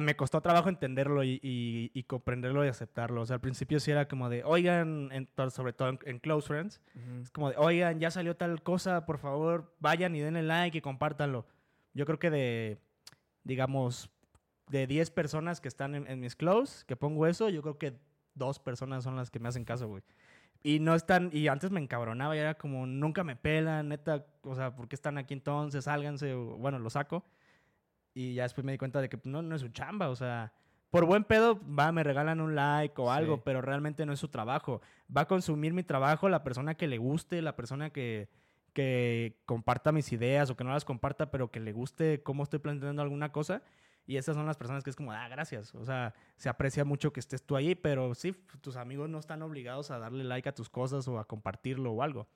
me costó trabajo entenderlo y, y- y comprenderlo y aceptarlo. O sea, al principio sí era como de, oigan, en- sobre todo en, en Close Friends, es como de, oigan, ya salió tal cosa, por favor, vayan y denle like y compártanlo. Yo creo que de, digamos, de 10 personas que están en, en mis close, que pongo eso, yo creo que dos personas son las que me hacen caso, güey. Y no están, y antes me encabronaba y era como, nunca me pelan, neta, o sea, ¿por qué están aquí entonces? Sálganse, o, bueno, lo saco. Y ya después me di cuenta de que pues, no, no es su chamba, o sea, por buen pedo, va, me regalan un like o Sí. algo, pero realmente no es su trabajo. Va a consumir mi trabajo la persona que le guste, la persona que, que comparta mis ideas o que no las comparta, pero que le guste cómo estoy planteando alguna cosa. Y esas son las personas que es como, ah, gracias. O sea, se aprecia mucho que estés tú ahí, pero sí, tus amigos no están obligados a darle like a tus cosas o a compartirlo o algo.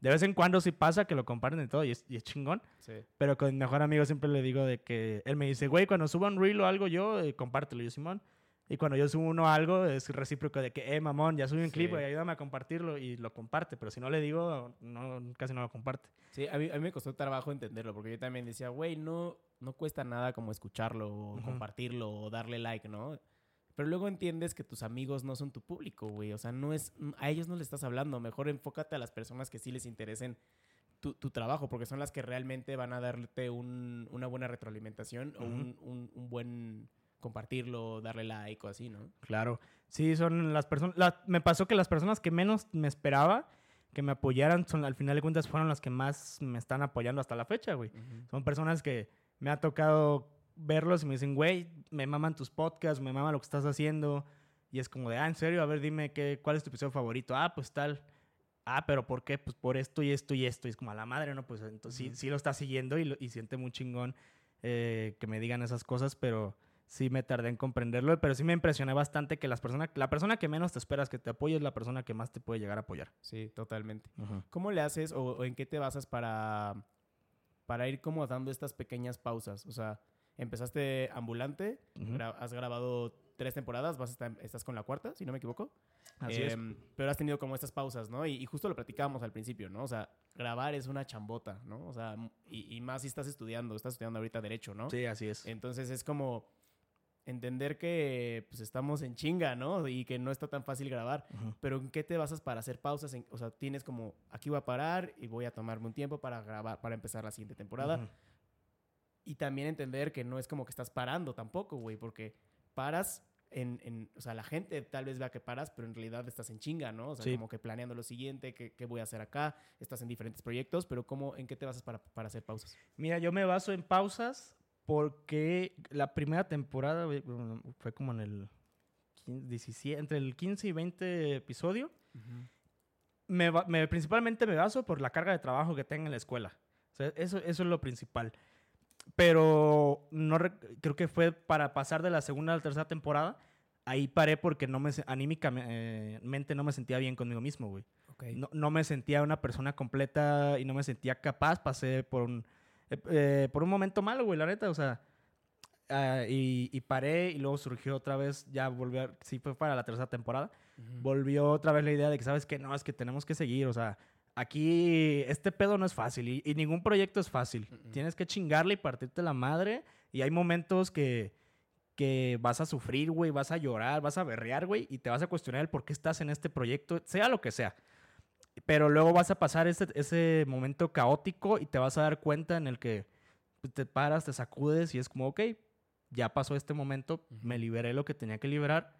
De vez en cuando sí pasa que lo comparten y todo y es, y es chingón. Sí. Pero con mi mejor amigo siempre le digo de que él me dice, güey, cuando suba un reel o algo yo, eh, compártelo. Yo, Simón. Y cuando yo subo uno algo, es recíproco de que, eh, mamón, ya subí un clip, Sí. güey, ayúdame a compartirlo. Y lo comparte. Pero si no le digo, no, casi no lo comparte. Sí, a mí, a mí me costó trabajo entenderlo, porque yo también decía, güey, no, no cuesta nada como escucharlo, o Ujú. compartirlo, o darle like, ¿no? Pero luego entiendes que tus amigos no son tu público, güey. O sea, no es, a ellos no le estás hablando. Mejor enfócate a las personas que sí les interesen tu, tu trabajo, porque son las que realmente van a darte un, una buena retroalimentación o Ujú. un, un- un buen compartirlo, darle like o así, ¿no? Claro. Sí, son las personas. me pasó que las personas que menos me esperaba que me apoyaran, son, al final de cuentas, fueron las que más me están apoyando hasta la fecha, güey. Son personas que me ha tocado verlos y me dicen, güey, me maman tus podcasts, me mama lo que estás haciendo. Y es como de, ah, en serio, a ver, dime qué, cuál es tu episodio favorito. Ah, pues tal. Ah, pero ¿por qué? Pues por esto y esto y esto. Y es como a la madre, ¿no? Pues entonces sí, Ujú. sí lo está siguiendo y, lo- y siente muy chingón eh, que me digan esas cosas, pero sí me tardé en comprenderlo. Pero sí me impresioné bastante que las personas, la persona que menos te esperas que te apoye es la persona que más te puede llegar a apoyar. Sí, totalmente. ¿Cómo le haces o, o en qué te basas para, para ir como dando estas pequeñas pausas? O sea, empezaste ambulante, Ujú. gra- has grabado tres temporadas, vas estar- estás con la cuarta, si no me equivoco. Así es. Em, Pero has tenido como estas pausas, ¿no? Y, y justo lo platicábamos al principio, ¿no? O sea, grabar es una chambota, ¿no? O sea, y, y más si estás estudiando, estás estudiando ahorita Derecho, ¿no? Sí, así es. Entonces es como entender que pues estamos en chinga, ¿no? Y que no está tan fácil grabar. Ujú. Pero ¿en qué te basas para hacer pausas? O sea, tienes como, aquí voy a parar y voy a tomarme un tiempo para grabar, para empezar la siguiente temporada. Ujú. Y también entender que no es como que estás parando tampoco, güey, porque paras en, en- o sea, la gente tal vez vea que paras, pero en realidad estás en chinga, ¿no? O sea, Sí. como que planeando lo siguiente, qué, qué voy a hacer acá, estás en diferentes proyectos, pero ¿cómo, en qué te basas para, para hacer pausas? Mira, yo me baso en pausas porque la primera temporada fue como en el 15, 17, entre el 15 y 20 episodio. Me, ba- me- principalmente me baso por la carga de trabajo que tengo en la escuela. O sea, eso, eso es lo principal. Pero no creo que fue para pasar de la segunda a la tercera temporada. Ahí paré porque no me, anímicamente no me sentía bien conmigo mismo, güey. Ok. No, no me sentía una persona completa y no me sentía capaz. Pasé por un, eh, eh, por un momento malo, güey, la neta. O sea, ah, y, y paré y luego surgió otra vez, ya volvió, sí fue para la tercera temporada, Ujú. volvió otra vez la idea de que, ¿sabes qué? No, es que tenemos que seguir. O sea, aquí este pedo no es fácil y, y ningún proyecto es fácil. Mm-mm. Tienes que chingarle y partirte la madre. Y hay momentos que, que vas a sufrir, güey, vas a llorar, vas a berrear, güey, y te vas a cuestionar el por qué estás en este proyecto, sea lo que sea. Pero luego vas a pasar ese, ese momento caótico y te vas a dar cuenta en el que te paras, te sacudes y es como, ok, ya pasó este momento, me liberé lo que tenía que liberar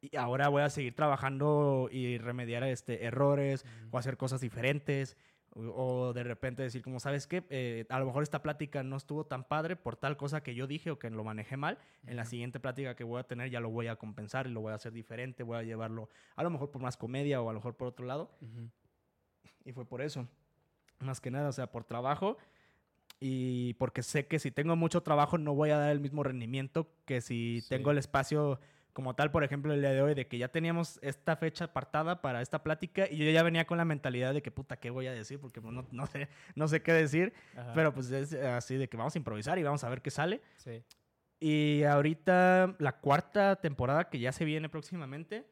y ahora voy a seguir trabajando y remediar este, errores o hacer cosas diferentes. O, de repente decir, como, ¿sabes qué? Eh, a lo mejor esta plática no estuvo tan padre por tal cosa que yo dije o que lo manejé mal. En la siguiente plática que voy a tener ya lo voy a compensar y lo voy a hacer diferente. Voy a llevarlo a lo mejor por más comedia o a lo mejor por otro lado. Ujú. Y fue por eso. Más que nada, o sea, por trabajo. Y porque sé que si tengo mucho trabajo no voy a dar el mismo rendimiento que si Sí. tengo el espacio como tal, por ejemplo, el día de hoy, de que ya teníamos esta fecha apartada para esta plática y yo ya venía con la mentalidad de que puta, ¿qué voy a decir? Porque pues, no, no sé, no sé qué decir, Ajá. pero pues es así de que vamos a improvisar y vamos a ver qué sale. Sí. Y ahorita la cuarta temporada que ya se viene próximamente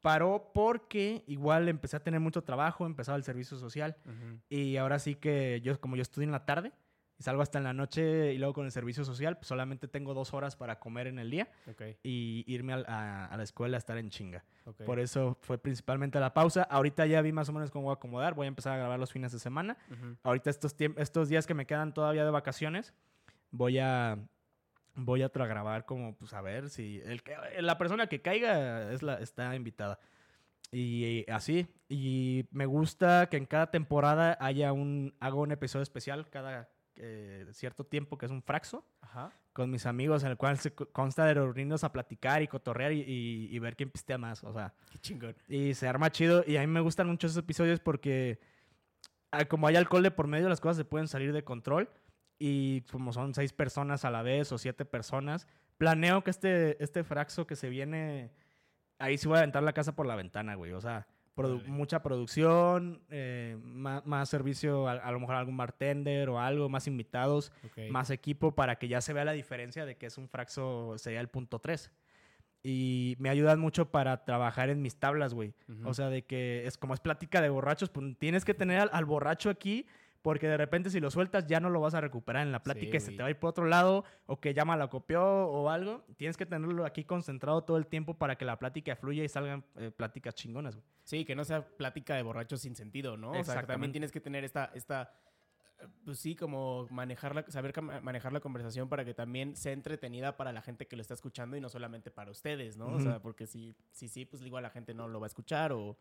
paró porque igual empecé a tener mucho trabajo, empezaba el servicio social Ujú. y ahora sí que yo, como yo estudio en la tarde y salgo hasta en la noche y luego con el servicio social, pues solamente tengo dos horas para comer en el día Ok. y irme a, a la escuela a estar en chinga. Por eso fue principalmente la pausa. Ahorita ya vi más o menos cómo voy a acomodar. Voy a empezar a grabar los fines de semana. Ahorita estos, estos días que me quedan todavía de vacaciones, voy a voy a grabar como pues a ver si el la persona que caiga es la está invitada. Y así, y me gusta que en cada temporada haya un hago un episodio especial cada eh, cierto tiempo que es un fraxo Ajá. con mis amigos en el cual se co- consta de reunirnos a platicar y cotorrear y, y- y ver quién pistea más, o sea, Qué chingón. y se arma chido. Y a mí me gustan mucho esos episodios porque, ah, como hay alcohol de por medio, las cosas se pueden salir de control. Y como son seis personas a la vez o siete personas, planeo que este, este fraxo que se viene, ahí sí voy a aventar la casa por la ventana, güey. O sea, produ- mucha producción, eh, ma- más, servicio, a, a lo mejor algún bartender o algo, más invitados más equipo para que ya se vea la diferencia de que es un fraxo, sería el punto 3. Y me ayudan mucho para trabajar en mis tablas, güey. O sea, de que es como es plática de borrachos, pues tienes que tener al, al borracho aquí Porque de repente si lo sueltas ya no lo vas a recuperar en la plática Sí, y se te va a ir por otro lado o que llama la copió o algo. Tienes que tenerlo aquí concentrado todo el tiempo para que la plática fluya y salgan eh, pláticas chingonas, güey. Sí, que no sea plática de borrachos sin sentido, ¿no? O sea, que también tienes que tener esta, esta, pues sí, como manejarla, saber manejar la conversación para que también sea entretenida para la gente que lo está escuchando y no solamente para ustedes, ¿no? O sea, porque si, si sí, pues igual la gente no lo va a escuchar o,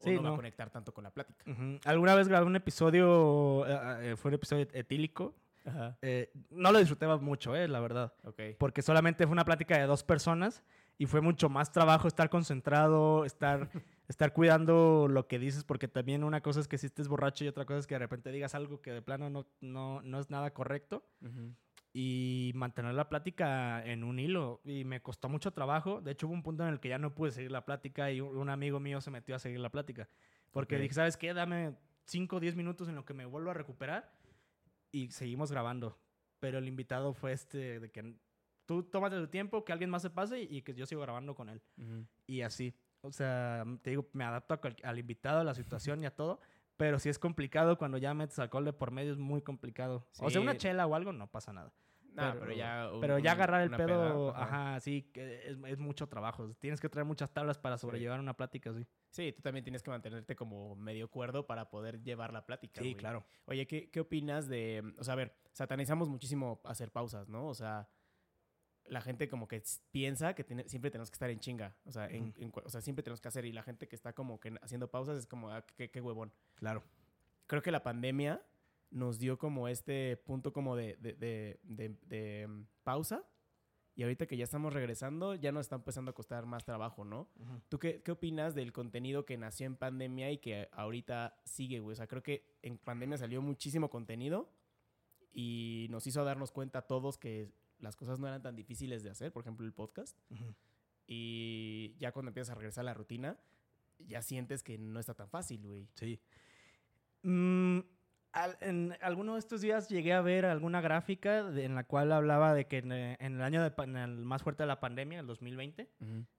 o Sí, no, va a no. conectar tanto con la plática. Ujú. Alguna vez grabé un episodio, eh, eh, fue un episodio etílico. Ajá. Eh, no lo disfruté mucho, eh, la verdad. Ok. porque solamente fue una plática de dos personas y fue mucho más trabajo estar concentrado, estar, estar cuidando lo que dices, porque también una cosa es que si estés borracho y otra cosa es que de repente digas algo que de plano no, no, no es nada correcto Ujú. Y mantener la plática en un hilo. Y me costó mucho trabajo. De hecho, hubo un punto en el que ya no pude seguir la plática y un amigo mío se metió a seguir la plática. Porque Ok. dije, ¿sabes qué? Dame 5 o 10 minutos en lo que me vuelvo a recuperar y seguimos grabando. Pero el invitado fue este de que tú tómate tu tiempo, que alguien más se pase y que yo sigo grabando con él. Ujú. Y así. O sea, te digo, me adapto a al invitado, a la situación y a todo. Pero si es complicado cuando ya metes alcohol de por medio, es muy complicado. O sea, Sí. una chela o algo, no pasa nada. Nah, Pero- pero, ya... un- Pero ya agarrar el pedo, ajá. sí, es, es mucho trabajo. Tienes que traer muchas tablas para sobrellevar una plática así. Sí, tú también tienes que mantenerte como medio cuerdo para poder llevar la plática. Sí, claro. Oye, ¿qué, ¿qué opinas de...? O sea, a ver, satanizamos muchísimo hacer pausas, ¿no? O sea, la gente como que piensa que tiene- siempre tenemos que estar en chinga. O sea, en- o sea, siempre tenemos que hacer. Y la gente que está como que haciendo pausas es como, ah, qué, qué huevón. Claro. Creo que la pandemia nos dio como este punto como de, de, de- de- mm, pausa. Y ahorita que ya estamos regresando, ya nos está empezando a costar más trabajo, ¿no? ¿Tú qué, qué opinas del contenido que nació en pandemia y que ahorita sigue, güey? O sea, creo que en pandemia salió muchísimo contenido y nos hizo darnos cuenta a todos que las cosas no eran tan difíciles de hacer, por ejemplo, el podcast. Ujú. Y ya cuando empiezas a regresar a la rutina, ya sientes que no está tan fácil, güey. Sí. Mm, al- en alguno de estos días llegué a ver alguna gráfica de- en la cual hablaba de que en, eh, en el año de en el más fuerte de la pandemia, el 2020,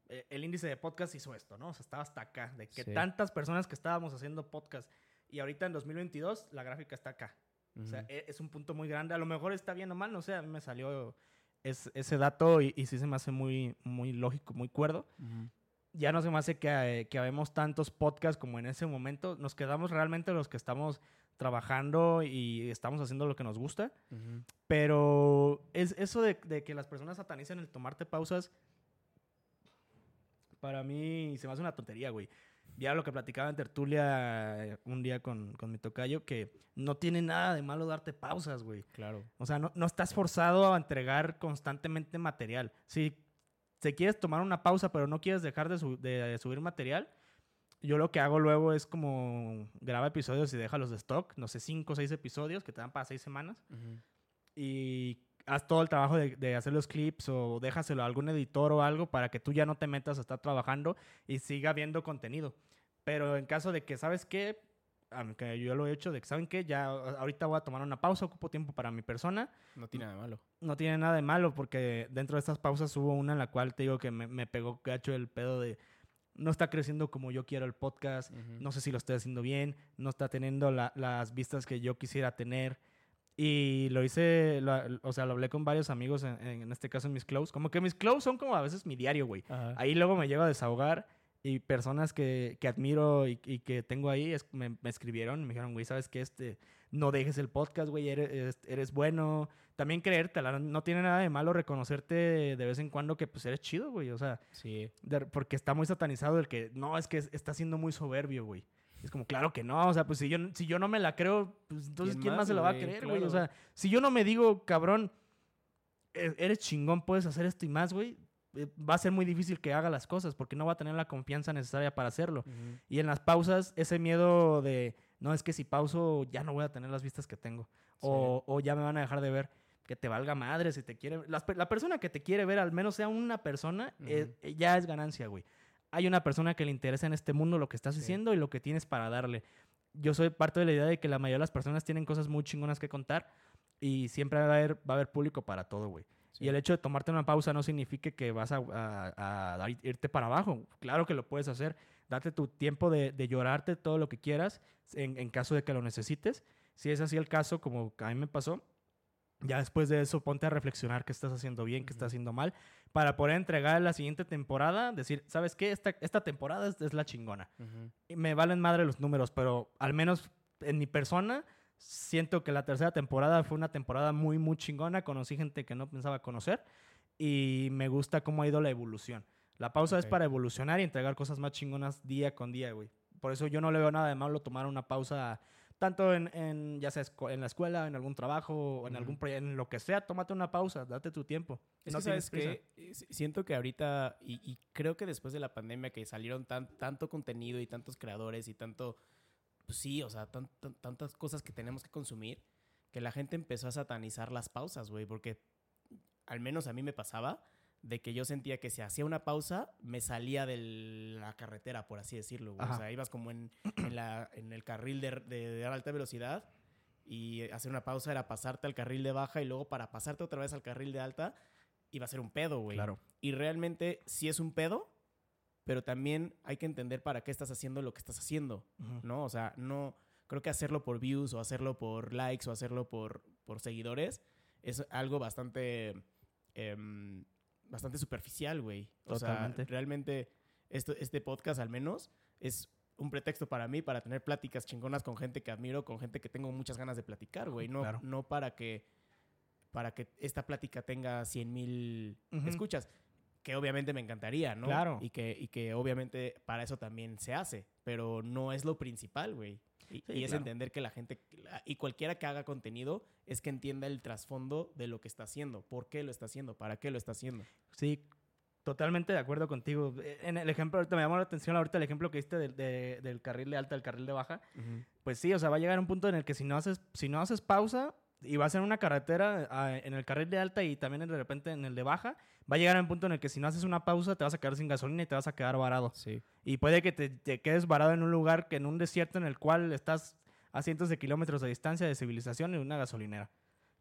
eh, el índice de podcast hizo esto, ¿no? O sea, estaba hasta acá, de que Sí. tantas personas que estábamos haciendo podcast. Y ahorita en 2022 la gráfica está acá. O sea, e- es un punto muy grande. A lo mejor está bien o mal, no sé, a mí me salió es- ese dato y, y sí se me hace muy, muy lógico, muy cuerdo. Ya no se me hace que, eh, que habemos tantos podcasts como en ese momento. Nos quedamos realmente los que estamos trabajando y estamos haciendo lo que nos gusta. Pero es eso de, de que las personas satanicen el tomarte pausas, para mí se me hace una tontería, güey. Ya lo que platicaba en tertulia eh, un día con, con mi tocayo, que no tiene nada de malo darte pausas, güey. Claro. O sea, no, no estás forzado a entregar constantemente material. Si te quieres tomar una pausa, pero no quieres dejar de, su- de subir material, yo lo que hago luego es como graba episodios y déjalos de stock, no sé, cinco o seis episodios que te dan para seis semanas y haz todo el trabajo de, de hacer los clips o déjaselo a algún editor o algo para que tú ya no te metas a estar trabajando y siga viendo contenido. Pero en caso de que, ¿sabes qué? Aunque yo lo he hecho, de que, ¿saben qué? Ya ahorita voy a tomar una pausa, ocupo tiempo para mi persona. No tiene nada de malo. No tiene nada de malo porque dentro de estas pausas hubo una en la cual te digo que me, me pegó gacho el pedo de no está creciendo como yo quiero el podcast, Ujú. no sé si lo estoy haciendo bien, no está teniendo la- las vistas que yo quisiera tener. Y lo hice, lo- o sea, lo hablé con varios amigos, en, en este caso en mis close. Como que mis close son como a veces mi diario, güey. Ahí luego me llego a desahogar y personas que, que admiro y, y que tengo ahí es- me, me escribieron y me dijeron, güey, ¿sabes qué? Este, no dejes el podcast, güey, eres, eres- bueno. También creértela, no tiene nada de malo reconocerte de vez en cuando que pues eres chido, güey. O sea, Sí. de- porque está muy satanizado el que, no, es que es- está siendo muy soberbio, güey. Es como, claro que no, o sea, pues si yo, si yo no me la creo, pues entonces ¿Quién ¿quién, más, más, se la va a creer, güey? O sea, si yo no me digo, cabrón, e- eres chingón, puedes hacer esto y más, güey, eh, va a ser muy difícil que haga las cosas porque no va a tener la confianza necesaria para hacerlo. Ujú. Y en las pausas, ese miedo de, no, es que si pauso ya no voy a tener las vistas que tengo. O, o ya me van a dejar de ver. Que te valga madre si te quiere. pe- la persona que te quiere ver, al menos sea una persona, eh, ya es ganancia, güey. Hay una persona que le interesa en este mundo lo que estás Sí. haciendo y lo que tienes para darle. Yo soy parte de la idea de que la mayoría de las personas tienen cosas muy chingonas que contar y siempre va a haber, va a haber público para todo, güey. Sí. Y el hecho de tomarte una pausa no significa que vas a, a- a dar- irte para abajo. Claro que lo puedes hacer. Date tu tiempo de, de llorarte todo lo que quieras en, en caso de que lo necesites. Si es así el caso, como a mí me pasó, ya después de eso ponte a reflexionar qué estás haciendo bien, qué estás haciendo mal, para poder entregar la siguiente temporada, decir, ¿sabes qué? Esta, esta temporada es, es la chingona. Y me valen madre los números, pero al menos en mi persona siento que la tercera temporada fue una temporada muy, muy chingona. Conocí gente que no pensaba conocer y me gusta cómo ha ido la evolución. La pausa es para evolucionar y entregar cosas más chingonas día con día, güey. Por eso yo no le veo nada de malo tomar una pausa tanto en, en, ya sea en la escuela, en algún trabajo, o en Ujú. algún proyecto, en lo que sea, tómate una pausa, date tu tiempo. Es No que, ¿sabes? Eh, Siento que ahorita, y, y creo que después de la pandemia que salieron tan, tanto contenido y tantos creadores y tanto, pues sí, o sea, tan- tan- tantas cosas que tenemos que consumir, que la gente empezó a satanizar las pausas, güey, porque al menos a mí me pasaba de que yo sentía que si hacía una pausa, me salía de la carretera, por así decirlo, güey. O sea, ibas como en, en, la- en el carril de, de- de alta velocidad y hacer una pausa era pasarte al carril de baja y luego para pasarte otra vez al carril de alta iba a ser un pedo, güey. Claro. Y realmente sí es un pedo, pero también hay que entender para qué estás haciendo lo que estás haciendo. ¿no? O sea, no creo que hacerlo por views o hacerlo por likes o hacerlo por, por seguidores es algo bastante em, bastante superficial, güey. O Totalmente. sea, realmente esto, este podcast al menos es un pretexto para mí para tener pláticas chingonas con gente que admiro, con gente que tengo muchas ganas de platicar, güey. No, Claro. no para que para que esta plática tenga 100 mil escuchas. Que obviamente me encantaría, ¿no? Claro. Y que, y que obviamente para eso también se hace. Pero no es lo principal, güey. Y, Sí, y es claro. entender que la gente, y cualquiera que haga contenido, es que entienda el trasfondo de lo que está haciendo. ¿Por qué lo está haciendo? ¿Para qué lo está haciendo? Sí, totalmente de acuerdo contigo. En el ejemplo, ahorita me llamó la atención ahorita el ejemplo que diste del, de- del carril de alta al carril de baja. Pues sí, o sea, va a llegar un punto en el que si no haces, si no haces pausa y vas en una carretera ah, en el carril de alta y también de repente en el de baja, va a llegar a un punto en el que si no haces una pausa te vas a quedar sin gasolina y te vas a quedar varado. Sí. Y puede que te, te quedes varado en un lugar, que en un desierto en el cual estás a cientos de kilómetros de distancia de civilización en una gasolinera.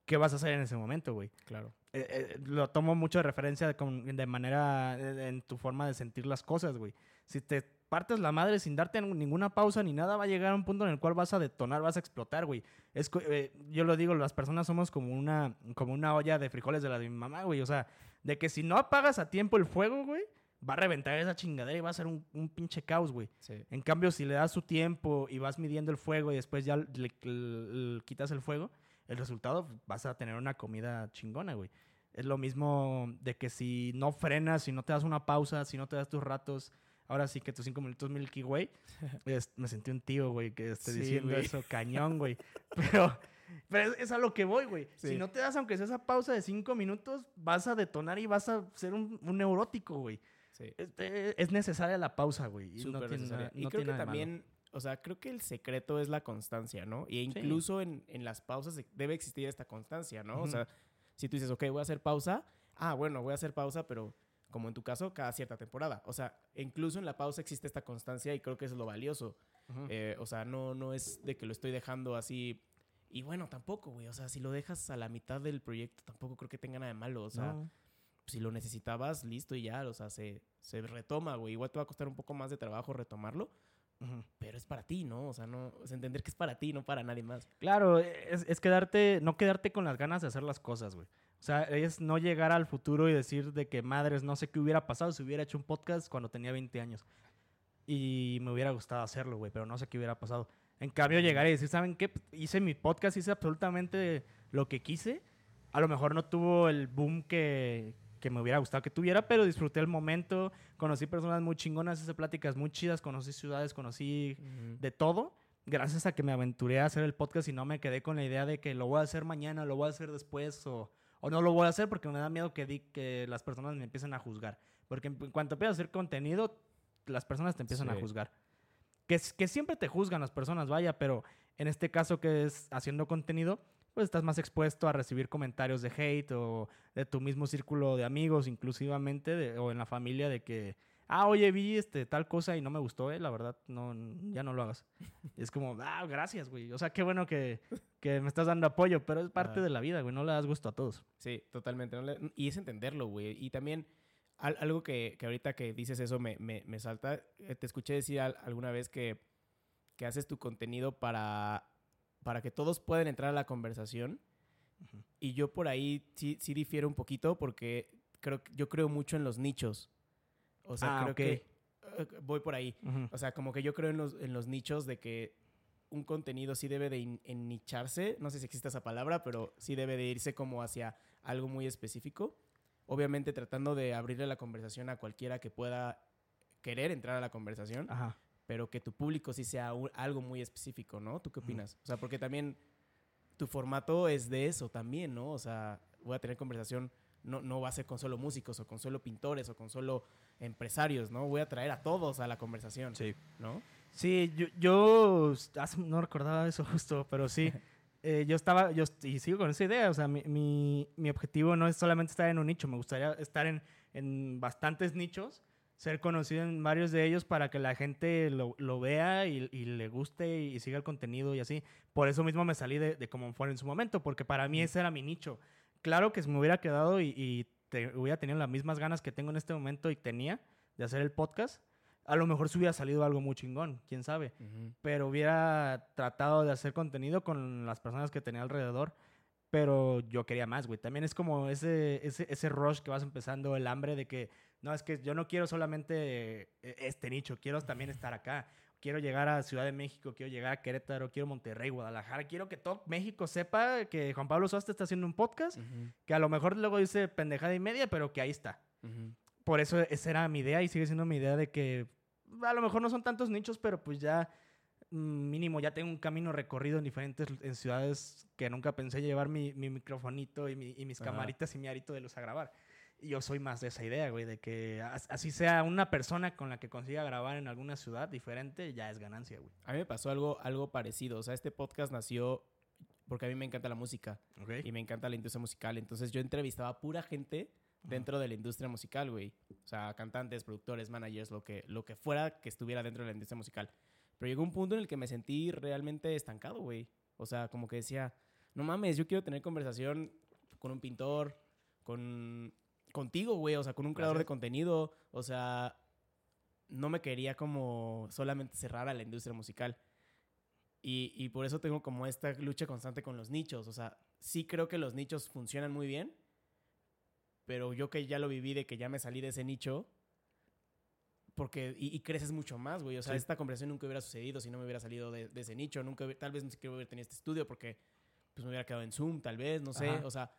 ¿Qué vas a hacer en ese momento, güey? Claro. eh, eh, lo tomo mucho de referencia de, con- de manera en tu forma de sentir las cosas, güey. Si te partes la madre sin darte ninguna pausa ni nada, va a llegar a un punto en el cual vas a detonar, vas a explotar, güey. Es, eh, yo lo digo, las personas somos como una, como una olla de frijoles de la de mi mamá, güey. O sea, de que si no apagas a tiempo el fuego, güey, va a reventar esa chingadera y va a ser un, un pinche caos, güey. Sí. En cambio, si le das su tiempo y vas midiendo el fuego y después ya le, le- le quitas el fuego, el resultado pues, vas a tener una comida chingona, güey. Es lo mismo de que si no frenas, si no te das una pausa, si no te das tus ratos, ahora sí que tus cinco minutos Milky Way, es- me sentí un tío, güey, que esté Sí, diciendo güey. eso, cañón, güey. Pero, pero es, es a lo que voy, güey. Sí. Si no te das, aunque sea esa pausa de cinco minutos, vas a detonar y vas a ser un, un neurótico, güey. Sí. Es, es necesaria la pausa, güey. y no tiene nada- Y no creo tiene que malo. también, o sea, creo que el secreto es la constancia, ¿no? Y incluso en, en las pausas de- debe existir esta constancia, ¿no? O Ujú. sea, si tú dices, ok, voy a hacer pausa, ah, bueno, voy a hacer pausa, pero como en tu caso, cada cierta temporada. O sea, incluso en la pausa existe esta constancia y creo que eso es lo valioso. Ujú. Eh, o sea, no, no es de que lo estoy dejando así. Y bueno, tampoco, güey. O sea, si lo dejas a la mitad del proyecto, tampoco creo que tenga nada de malo. O sea, No. si lo necesitabas, listo y ya. O sea, se, se retoma, güey. Igual te va a costar un poco más de trabajo retomarlo, Pero es para ti, ¿no? O sea, no, es entender que es para ti, no para nadie más. Claro, es, es quedarte, no quedarte con las ganas de hacer las cosas, güey. O sea, es no llegar al futuro y decir de que madres, no sé qué hubiera pasado si hubiera hecho un podcast cuando tenía 20 años. Y me hubiera gustado hacerlo, güey, pero no sé qué hubiera pasado. En cambio, llegar y decir, ¿saben qué? Hice mi podcast, hice absolutamente lo que quise. A lo mejor no tuvo el boom que, que me hubiera gustado que tuviera, pero disfruté el momento. Conocí personas muy chingonas, hice pláticas muy chidas, conocí ciudades, conocí de todo, gracias a que me aventuré a hacer el podcast y no me quedé con la idea de que lo voy a hacer mañana, lo voy a hacer después o, o no lo voy a hacer porque me da miedo que, di- que las personas me empiecen a juzgar. Porque en, cuanto empiezas a hacer contenido, las personas te empiezan a juzgar. Que, que siempre te juzgan las personas, vaya, pero en este caso que es haciendo contenido, pues estás más expuesto a recibir comentarios de hate o de tu mismo círculo de amigos, inclusivamente, de- o en la familia, de que, ah, oye, vi este, tal cosa y no me gustó, eh, la verdad, no, ya no lo hagas. Y es como, ah, gracias, güey. O sea, qué bueno que, que me estás dando apoyo, pero es parte de la vida, güey, no le das gusto a todos. Sí, totalmente. ¿no? Le- Y es entenderlo, güey. Y también al- algo que, que ahorita que dices eso me, me- me salta. eh, Te escuché decir al- alguna vez que, que haces tu contenido para para que todos puedan entrar a la conversación. Y yo por ahí sí, sí difiero un poquito porque creo, yo creo mucho en los nichos. O sea, Ah, creo ok. que eh, voy por ahí. Ujú. O sea, como que yo creo en los, en los nichos de que un contenido sí debe de ennicharse. No sé si existe esa palabra, pero sí debe de irse como hacia algo muy específico. Obviamente tratando de abrirle la conversación a cualquiera que pueda querer entrar a la conversación, Ajá. Pero que tu público sí sea un- algo muy específico, ¿no? ¿Tú qué opinas? O sea, porque también tu formato es de eso también, ¿no? O sea, voy a tener conversación, no, no va a ser con solo músicos o con solo pintores o con solo empresarios, ¿no? Voy a traer a todos a la conversación, Sí. ¿no? Sí, yo, yo no recordaba eso justo, pero sí. Eh, yo estaba, yo y sigo con esa idea, o sea, mi, mi, mi objetivo no es solamente estar en un nicho, me gustaría estar en, en bastantes nichos, ser conocido en varios de ellos para que la gente lo, lo vea y, y le guste y, siga el contenido y así. Por eso mismo me salí de, de como fue en su momento, porque para mí ese era mi nicho. Claro que si me hubiera quedado y, y te- hubiera tenido las mismas ganas que tengo en este momento y tenía de hacer el podcast, a lo mejor se hubiera salido algo muy chingón, quién sabe pero hubiera tratado de hacer contenido con las personas que tenía alrededor. Pero yo quería más, güey. También es como ese, ese, ese rush que vas empezando, el hambre de que, no, es que yo no quiero solamente eh, este nicho, quiero también estar acá. Quiero llegar a Ciudad de México, quiero llegar a Querétaro, quiero Monterrey, Guadalajara. Quiero que todo México sepa que Juan Pablo Soste está haciendo un podcast, que a lo mejor luego dice pendejada y media, pero que ahí está por eso esa era mi idea y sigue siendo mi idea de que a lo mejor no son tantos nichos, pero pues ya mm, mínimo ya tengo un camino recorrido en diferentes en ciudades que nunca pensé llevar mi, mi microfonito y, mi- y mis Ajá. camaritas y mi arito de luz a grabar. Yo soy más de esa idea, güey, de que as- así sea una persona con la que consiga grabar en alguna ciudad diferente, ya es ganancia, güey. A mí me pasó algo, algo parecido. O sea, este podcast nació porque a mí me encanta la música y me encanta la industria musical. Entonces yo entrevistaba a pura gente dentro de la industria musical, güey. O sea, cantantes, productores, managers, lo que, lo que fuera que estuviera dentro de la industria musical. Pero llegó un punto en el que me sentí realmente estancado, güey. O sea, como que decía, no mames, yo quiero tener conversación con un pintor, con contigo, güey, o sea, con un creador de Gracias. contenido, o sea, no me quería como solamente cerrar a la industria musical. Y, y por eso tengo como esta lucha constante con los nichos. O sea, sí creo que los nichos funcionan muy bien, pero yo que ya lo viví de que ya me salí de ese nicho, porque, y, y creces mucho más, güey. O sea, Sí. esta conversación nunca hubiera sucedido si no me hubiera salido de, de ese nicho. Nunca, tal vez ni siquiera hubiera tenido este estudio porque pues me hubiera quedado en Zoom, tal vez, no sé. Ajá. O sea,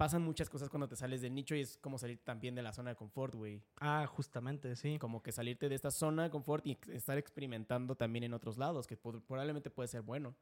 pasan muchas cosas cuando te sales del nicho y es como salir también de la zona de confort, güey. Ah, justamente, sí. Como que salirte de esta zona de confort y estar experimentando también en otros lados, que probablemente puede ser bueno.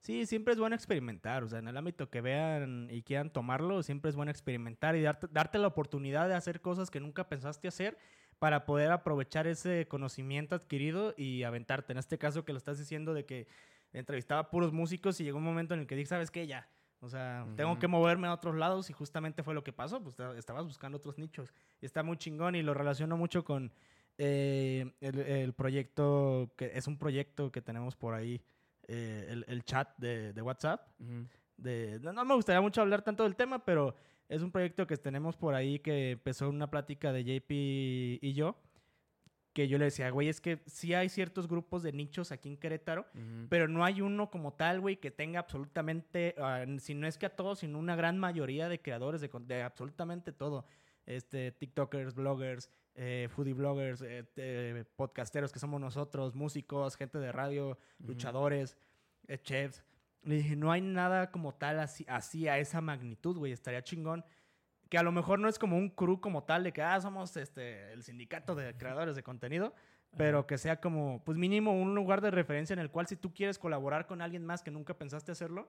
Sí, siempre es bueno experimentar, o sea, en el ámbito que vean y quieran tomarlo, siempre es bueno experimentar y darte, darte la oportunidad de hacer cosas que nunca pensaste hacer para poder aprovechar ese conocimiento adquirido y aventarte. En este caso que lo estás diciendo de que entrevistaba a puros músicos y llegó un momento en el que dije, ¿sabes qué? Ya, o sea, tengo que moverme a otros lados y justamente fue lo que pasó, pues esta- estabas buscando otros nichos. Y está muy chingón y lo relaciono mucho con eh, el, el proyecto, que es un proyecto que tenemos por ahí, eh, el, el chat de, de WhatsApp. De, no, no me gustaría mucho hablar tanto del tema, pero es un proyecto que tenemos por ahí que empezó una plática de JP y yo, que yo le decía, güey, es que sí hay ciertos grupos de nichos aquí en Querétaro, Ujú. pero no hay uno como tal, güey, que tenga absolutamente, ah, si no es que a todos, sino una gran mayoría de creadores de, absolutamente todo. Este, TikTokers, bloggers, eh, foodie bloggers, eh, te- podcasteros que somos nosotros, músicos, gente de radio, luchadores, eh, chefs. Le dije, no hay nada como tal así, así a esa magnitud, güey. Estaría chingón. Que a lo mejor no es como un crew como tal de que, ah, somos este, el sindicato de creadores de contenido, pero que sea como, pues mínimo un lugar de referencia en el cual si tú quieres colaborar con alguien más que nunca pensaste hacerlo,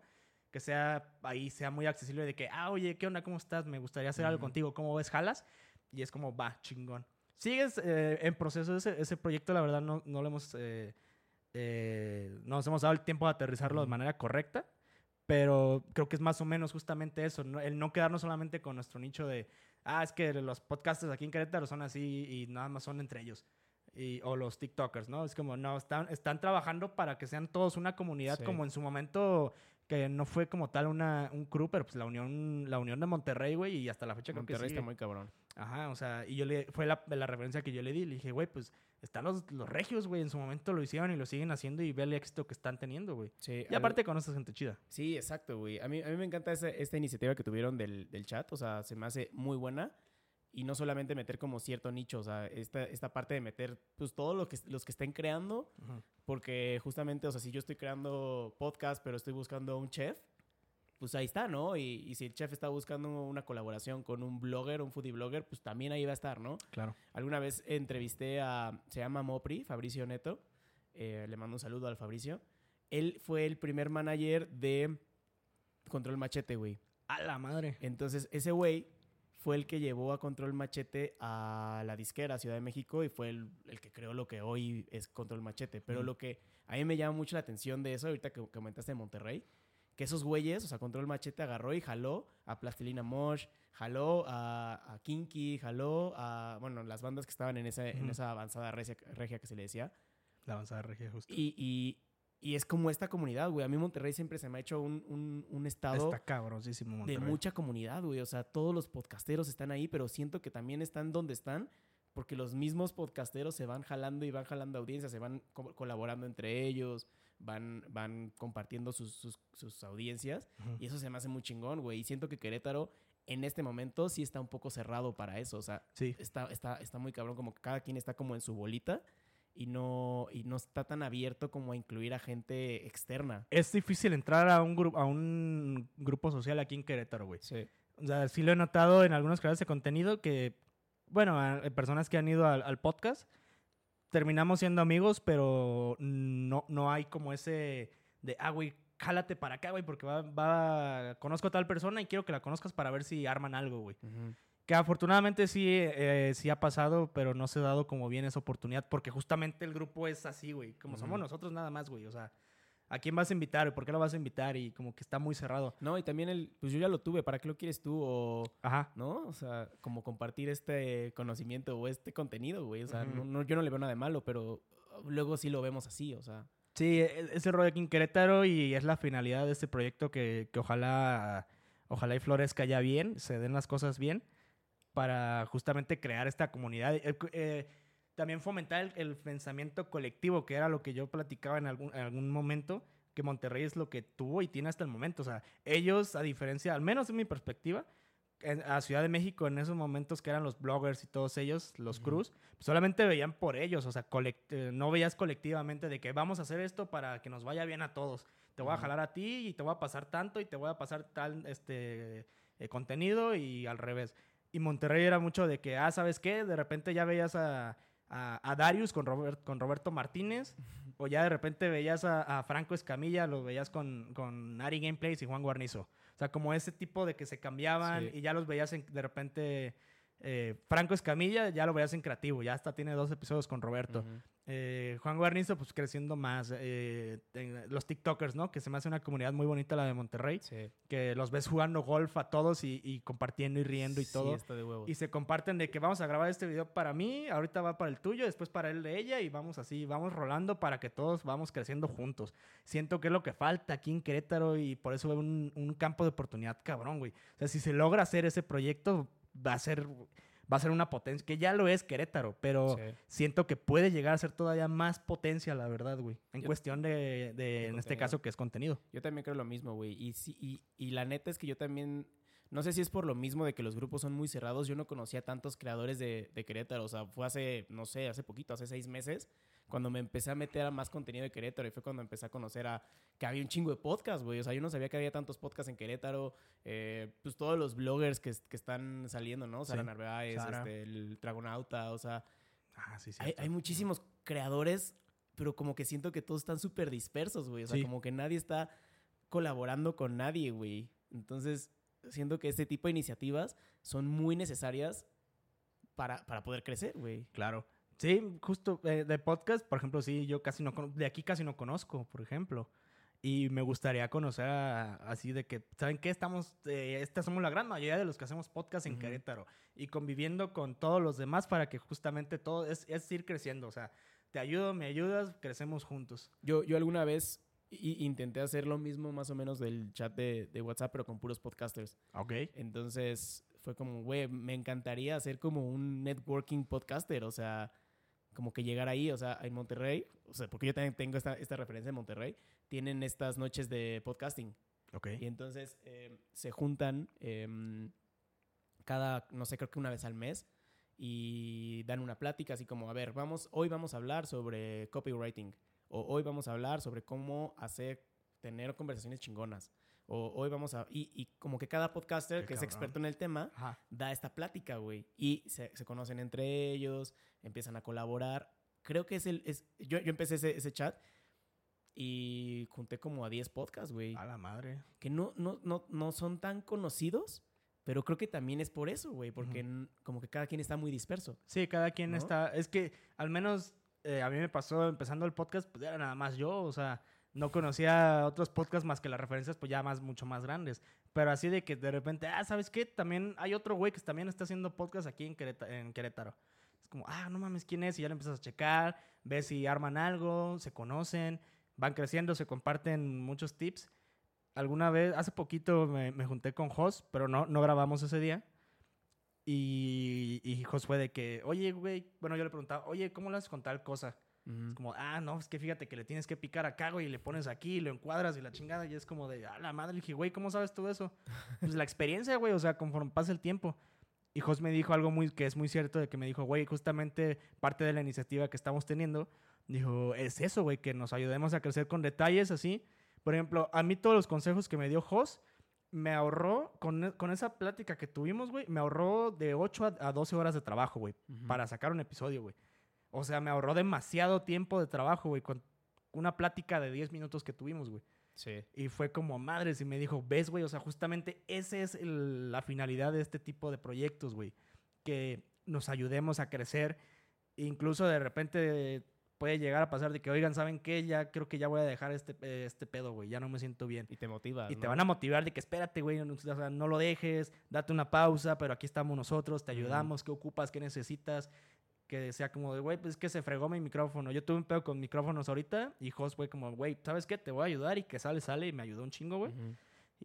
que sea ahí, sea muy accesible de que, ah, oye, ¿qué onda? ¿Cómo estás? Me gustaría hacer algo Ujú. contigo. ¿Cómo ves? ¿Jalas? Y es como, va, chingón. Sigues eh, en proceso ese, ese proyecto, la verdad, no, no lo hemos... eh, eh, no nos hemos dado el tiempo de aterrizarlo de Ujú. manera correcta, pero creo que es más o menos justamente eso, ¿no? el no quedarnos solamente con nuestro nicho de, ah, es que los podcasters aquí en Querétaro son así y nada más son entre ellos. Y, o los TikTokers, ¿no? Es como, no, están, están trabajando para que sean todos una comunidad Sí. como en su momento, que no fue como tal una, un crew, pero pues la unión, la unión de Monterrey, güey, y hasta la fecha creo que Monterrey sigue. está muy cabrón. Ajá, o sea, y yo le, fue la, la referencia que yo le di. Le dije, güey, pues están los, los regios, güey. En su momento lo hicieron y lo siguen haciendo y ve el éxito que están teniendo, güey. Sí, Y aparte conoces gente chida. Sí, exacto, güey. A mí, a mí me encanta esa- esta iniciativa que tuvieron del, del chat. O sea, se me hace muy buena. Y no solamente meter como cierto nicho, o sea, esta, esta parte de meter pues todo lo que los que estén creando, porque justamente, o sea, si yo estoy creando podcast, pero estoy buscando un chef, pues ahí está, ¿no? Y, y si el chef está buscando una colaboración con un blogger, un foodie blogger, pues también ahí va a estar, ¿no? Claro. Alguna vez entrevisté a, se llama Mopri, Fabricio Neto, eh, le mando un saludo al Fabricio. Él fue el primer manager de Control Machete, güey. A la madre. Entonces, ese güey fue el que llevó a Control Machete a la disquera Ciudad de México y fue el, el que creó lo que hoy es Control Machete. Pero Ujú. lo que a mí me llama mucho la atención de eso, ahorita que comentaste de Monterrey, que esos güeyes, o sea, Control Machete agarró y jaló a Plastilina Mosh, jaló a, a Kinky, jaló a, bueno, las bandas que estaban en, esa en Ujú. esa avanzada regia, regia que se le decía. La avanzada regia, justo. Y, y, y es como esta comunidad, güey. A mí Monterrey siempre se me ha hecho un, un, un estado Está cabrosísimo de Monterrey. mucha comunidad, güey. O sea, todos los podcasteros están ahí, pero siento que también están donde están porque los mismos podcasteros se van jalando y van jalando audiencias, se van co- colaborando entre ellos, van, van compartiendo sus, sus, sus audiencias Ujú. y eso se me hace muy chingón, güey. Y siento que Querétaro en este momento sí está un poco cerrado para eso, o sea, Sí. está, está, está muy cabrón, como que cada quien está como en su bolita y no, y no está tan abierto como a incluir a gente externa. Es difícil entrar a un, grupo a un grupo social aquí en Querétaro, güey. Sí. O sea, sí lo he notado en algunos creadores de contenido que, bueno, a- a personas que han ido al, al podcast, terminamos siendo amigos, pero no, no hay como ese de, ah, güey, jálate para acá, güey, porque va, va, conozco a tal persona y quiero que la conozcas para ver si arman algo, güey. Que afortunadamente sí, eh, sí ha pasado, pero no se ha dado como bien esa oportunidad, porque justamente el grupo es así, güey, como somos Ujú. nosotros nada más, güey, o sea, ¿a quién vas a invitar? ¿Por qué lo vas a invitar? Y como que está muy cerrado. No, y también el, pues yo ya lo tuve, ¿para qué lo quieres tú? O, Ajá. ¿no? O sea, como compartir este conocimiento o este contenido, güey. O sea, Ujú. no, no- yo no le veo nada de malo, pero luego sí lo vemos así, o sea. Sí, e- es el rollo aquí en Querétaro y es la finalidad de este proyecto que, que ojalá, ojalá y florezca ya bien, se den las cosas bien para justamente crear esta comunidad. Eh, eh, también fomentar el, el pensamiento colectivo, que era lo que yo platicaba en algún, en algún momento, que Monterrey es lo que tuvo y tiene hasta el momento. O sea, ellos, a diferencia, al menos en mi perspectiva, en, a Ciudad de México en esos momentos que eran los bloggers y todos ellos, los Ujú. cruz, solamente veían por ellos, o sea, eh, no veías colectivamente de que vamos a hacer esto para que nos vaya bien a todos. Te voy a Ujú. jalar a ti y te voy a pasar tanto y te voy a pasar tal este eh, contenido y al revés. Y Monterrey era mucho de que, ah, ¿sabes qué? De repente ya veías a, a, a Darius con, Robert, con Roberto Martínez, o ya de repente veías a, a Franco Escamilla, lo veías con, con Ari Gameplays y Juan Guarnizo. O sea, como ese tipo de que se cambiaban Sí. y ya los veías en- de repente. Eh, Franco Escamilla ya lo veías en creativo, ya hasta tiene dos episodios con Roberto. Eh, Juan Guarnizo, pues creciendo más. eh, los TikTokers, ¿no? Que se me hace una comunidad muy bonita la de Monterrey. Sí. Que los ves jugando golf a todos y, y compartiendo y riendo y Sí, todo. está de huevos. Y se comparten de que vamos a grabar este video para mí, ahorita va para el tuyo, después para el de ella y vamos así, vamos rolando para que todos vamos creciendo juntos. Siento que es lo que falta aquí en Querétaro y por eso veo un, un campo de oportunidad cabrón, güey. O sea, si se logra hacer ese proyecto, va a ser, va a ser una potencia, que ya lo es Querétaro, pero Sí. siento que puede llegar a ser todavía más potencia, la verdad, güey. En Yo- cuestión de, de, en este caso, que es contenido. Yo también creo lo mismo, güey. Y, sí, y, y la neta es que yo también. No sé si es por lo mismo de que los grupos son muy cerrados. Yo no conocía tantos creadores de, de Querétaro. O sea, fue hace, no sé, hace poquito, hace seis meses, cuando me empecé a meter a más contenido de Querétaro. Y fue cuando empecé a conocer a que había un chingo de podcasts, güey. O sea, yo no sabía que había tantos podcasts en Querétaro. Eh, pues todos los bloggers que, que están saliendo, ¿no? Sara Sí, Narváez, este, el Dragonauta. O sea, Ah, sí, sí. hay, hay muchísimos creadores, pero como que siento que todos están súper dispersos, güey. O sea, Sí. como que nadie está colaborando con nadie, güey. Entonces, siento que este tipo de iniciativas son muy necesarias para, para poder crecer, güey. Claro. Sí, justo eh, de podcast, por ejemplo, sí, yo casi no de aquí casi no conozco, por ejemplo. Y me gustaría conocer a- así de que, ¿saben qué? Estamos, eh, esta somos la gran mayoría de los que hacemos podcast en Ujú. Querétaro y conviviendo con todos los demás para que justamente todo es, es ir creciendo. O sea, te ayudo, me ayudas, crecemos juntos. Yo, yo alguna vez i- intenté hacer lo mismo más o menos del chat de, de WhatsApp, pero con puros podcasters. Ok. Entonces fue como, güey, me encantaría hacer como un networking podcaster, o sea, como que llegar ahí, o sea, en Monterrey, o sea, porque yo también tengo esta, esta referencia en Monterrey, tienen estas noches de podcasting. Ok. Y entonces eh, se juntan em, cada, no sé, creo que una vez al mes y dan una plática así como, a ver, vamos, hoy vamos a hablar sobre copywriting o hoy vamos a hablar sobre cómo hacer, tener conversaciones chingonas o hoy vamos a, y, y como que cada podcaster Qué que es cabrón. experto en el tema Ajá. da esta plática, güey, y se, se conocen entre ellos, empiezan a colaborar. Creo que es el, es, yo, yo empecé ese, ese chat y junté como a 10 podcasts, güey A la madre. que no, no, no, no son tan conocidos, pero creo que también es por eso, güey, porque Ujú. n- como que cada quien está muy disperso. Sí, cada quien ¿No? está. Es que al menos eh, a mí me pasó empezando el podcast, pues era nada más yo, o sea, no conocía otros podcasts más que las referencias, pues ya más, mucho más grandes. Pero así de que de repente, ah, ¿sabes qué? También hay otro güey que también está haciendo podcast aquí en, Queréta- en Querétaro. Es como, ah, no mames, ¿quién es? Y ya lo empiezas a checar, ves si arman algo, se conocen, van creciendo, se comparten muchos tips. Alguna vez, hace poquito me, me junté con Jos, pero no, no grabamos ese día. Y, y Jos fue de que, oye, güey, bueno, yo le preguntaba, oye, ¿cómo lo haces con tal cosa? Es como, ah, no, es que fíjate que le tienes que picar acá, güey, y le pones aquí, y lo encuadras y la chingada, y es como de, ah, la madre, le dije, güey, ¿cómo sabes todo eso? Pues la experiencia, güey, o sea, conforme pasa el tiempo. Y Jos me dijo algo muy, que es muy cierto, de que me dijo, güey, justamente parte de la iniciativa que estamos teniendo, dijo, es eso, güey, que nos ayudemos a crecer con detalles así. Por ejemplo, a mí todos los consejos que me dio Jos, me ahorró, con, con esa plática que tuvimos, güey, me ahorró de 8 a, a 12 horas de trabajo, güey, para sacar un episodio, güey. O sea, me ahorró demasiado tiempo de trabajo, güey, con una plática de 10 minutos que tuvimos, güey. Sí. Y fue como madres y me dijo, ves, güey, o sea, justamente esa es el- la finalidad de este tipo de proyectos, güey. Que nos ayudemos a crecer. Incluso de repente puede llegar a pasar de que, oigan, ¿saben qué? Ya creo que ya voy a dejar este, eh, este pedo, güey. Ya no me siento bien. Y te motiva. Y te ¿no? van a motivar de que espérate, güey, no, o sea, no lo dejes, date una pausa, pero aquí estamos nosotros, te ayudamos, ¿qué ocupas, qué necesitas? Que sea como de, güey, pues es que se fregó mi micrófono. Yo tuve un pedo con micrófonos ahorita y Jos fue como, güey, ¿sabes qué? Te voy a ayudar y que sale, sale y me ayudó un chingo, güey.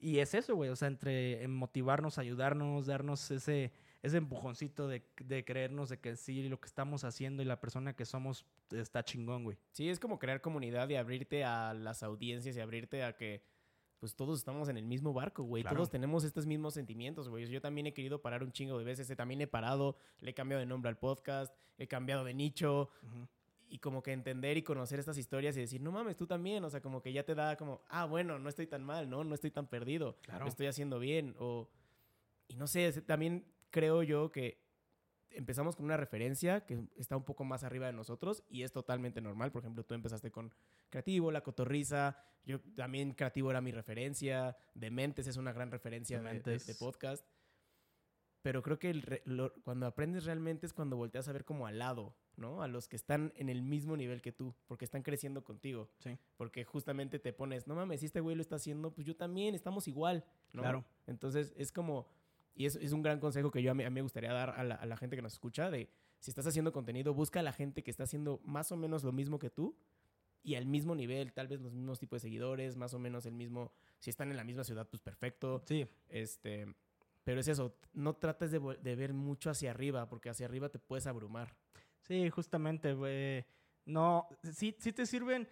Y es eso, güey, o sea, entre en motivarnos, ayudarnos, darnos ese, ese empujoncito de, de creernos de que sí, lo que estamos haciendo y la persona que somos está chingón, güey. Sí, es como crear comunidad y abrirte a las audiencias y abrirte a que pues todos estamos en el mismo barco, güey. Claro. Todos tenemos estos mismos sentimientos, güey. Yo también he querido parar un chingo de veces. eh, También he parado, le he cambiado de nombre al podcast, he cambiado de nicho. Ujú. y como que entender y conocer estas historias y decir, no mames, tú también, o sea, como que ya te da como, ah, bueno, no estoy tan mal, ¿no? No estoy tan perdido, Claro. lo estoy haciendo bien, o, y no sé, también creo yo que empezamos con una referencia que está un poco más arriba de nosotros y es totalmente normal, por ejemplo, tú empezaste con Creativo, La Cotorriza, yo también Creativo era mi referencia, Dementes es una gran referencia de, de- de podcast, pero creo que el lo- cuando aprendes realmente es cuando volteas a ver como al lado, ¿no? A los que están en el mismo nivel que tú, porque están creciendo contigo. Sí. Porque justamente te pones, no mames, si este güey lo está haciendo, pues yo también, estamos igual, ¿no? Claro. Entonces es como, y es, es un gran consejo que yo a mí, a mí me gustaría dar a la, a la gente que nos escucha, de si estás haciendo contenido, busca a la gente que está haciendo más o menos lo mismo que tú y al mismo nivel, tal vez los mismos tipos de seguidores, más o menos el mismo, si están en la misma ciudad, pues perfecto. Sí, Este, pero es eso, no trates de ver mucho hacia arriba, porque hacia arriba te puedes abrumar. Sí, justamente, güey. No, sí, sí te sirven.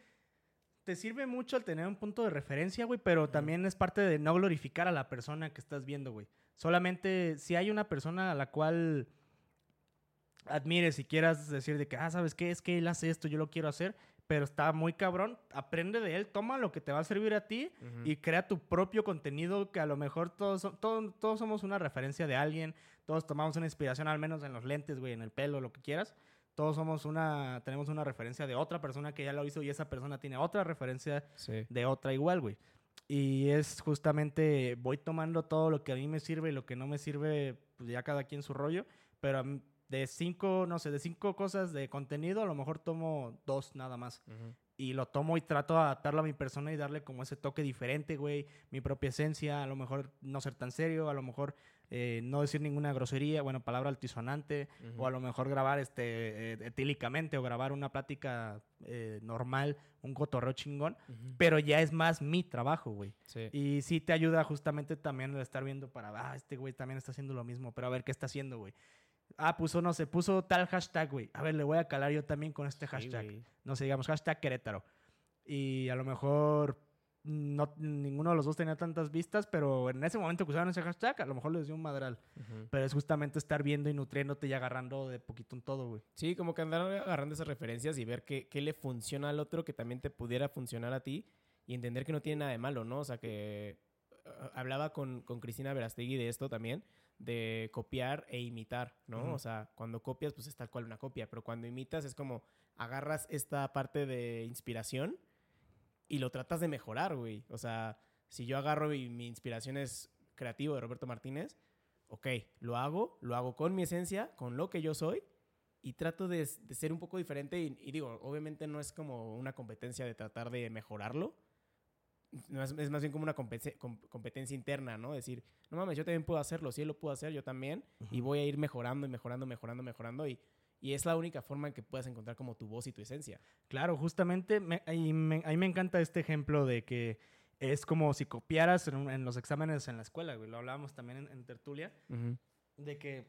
Te sirve mucho el tener un punto de referencia, güey, pero también es parte de no glorificar a la persona que estás viendo, güey. Solamente si hay una persona a la cual admires y quieras decir de que, ah, ¿sabes qué? Es que él hace esto, yo lo quiero hacer, pero está muy cabrón, aprende de él, toma lo que te va a servir a ti y crea tu propio contenido que a lo mejor todos, todos, todos somos una referencia de alguien, todos tomamos una inspiración al menos en los lentes, güey, en el pelo, lo que quieras. Todos somos una, tenemos una referencia de otra persona que ya lo hizo y esa persona tiene otra referencia Sí. de otra igual, güey. Y es justamente, voy tomando todo lo que a mí me sirve y lo que no me sirve, pues ya cada quien su rollo, pero de cinco, no sé, de cinco cosas de contenido, a lo mejor tomo dos nada más. Y lo tomo y trato de adaptarlo a mi persona y darle como ese toque diferente, güey. Mi propia esencia, a lo mejor no ser tan serio, a lo mejor eh, no decir ninguna grosería, bueno, palabra altisonante, o a lo mejor grabar este, eh, etílicamente o grabar una plática eh, normal, un cotorreo chingón, pero ya es más mi trabajo, güey. Y sí te ayuda justamente también el estar viendo para, ah, este güey también está haciendo lo mismo, pero a ver qué está haciendo, güey. Ah, puso, no sé, puso tal hashtag, güey. A ver, le voy a calar yo también con este hashtag. no sé, digamos, hashtag Querétaro. Y a lo mejor no, ninguno de los dos tenía tantas vistas, pero en ese momento que usaban ese hashtag, a lo mejor les dio un madral. Pero es justamente estar viendo y nutriéndote y agarrando de poquito en todo, güey. Sí, como que andar agarrando esas referencias y ver qué, qué, le funciona al otro que también te pudiera funcionar a ti y entender que no tiene nada de malo, ¿no? O sea, que hablaba con, con Cristina Verastegui de esto también, de copiar e imitar, ¿no? O sea, cuando copias, pues es tal cual una copia, pero cuando imitas es como agarras esta parte de inspiración y lo tratas de mejorar, güey. O sea, si yo agarro y mi inspiración es creativo de Roberto Martínez, ok, lo hago, lo hago con mi esencia, con lo que yo soy, y trato de, ser un poco diferente. Y, digo, obviamente no es como una competencia de tratar de mejorarlo. Es, más bien como una competencia, interna, ¿no? Decir, no mames, yo también puedo hacerlo, si él lo pudo hacer, yo también, y voy a ir mejorando y mejorando, mejorando, mejorando, y y es la única forma en que puedas encontrar como tu voz y tu esencia. Claro, justamente a mí me, encanta este ejemplo de que es como si copiaras en, los exámenes en la escuela, güey. Lo hablábamos también en, tertulia, de que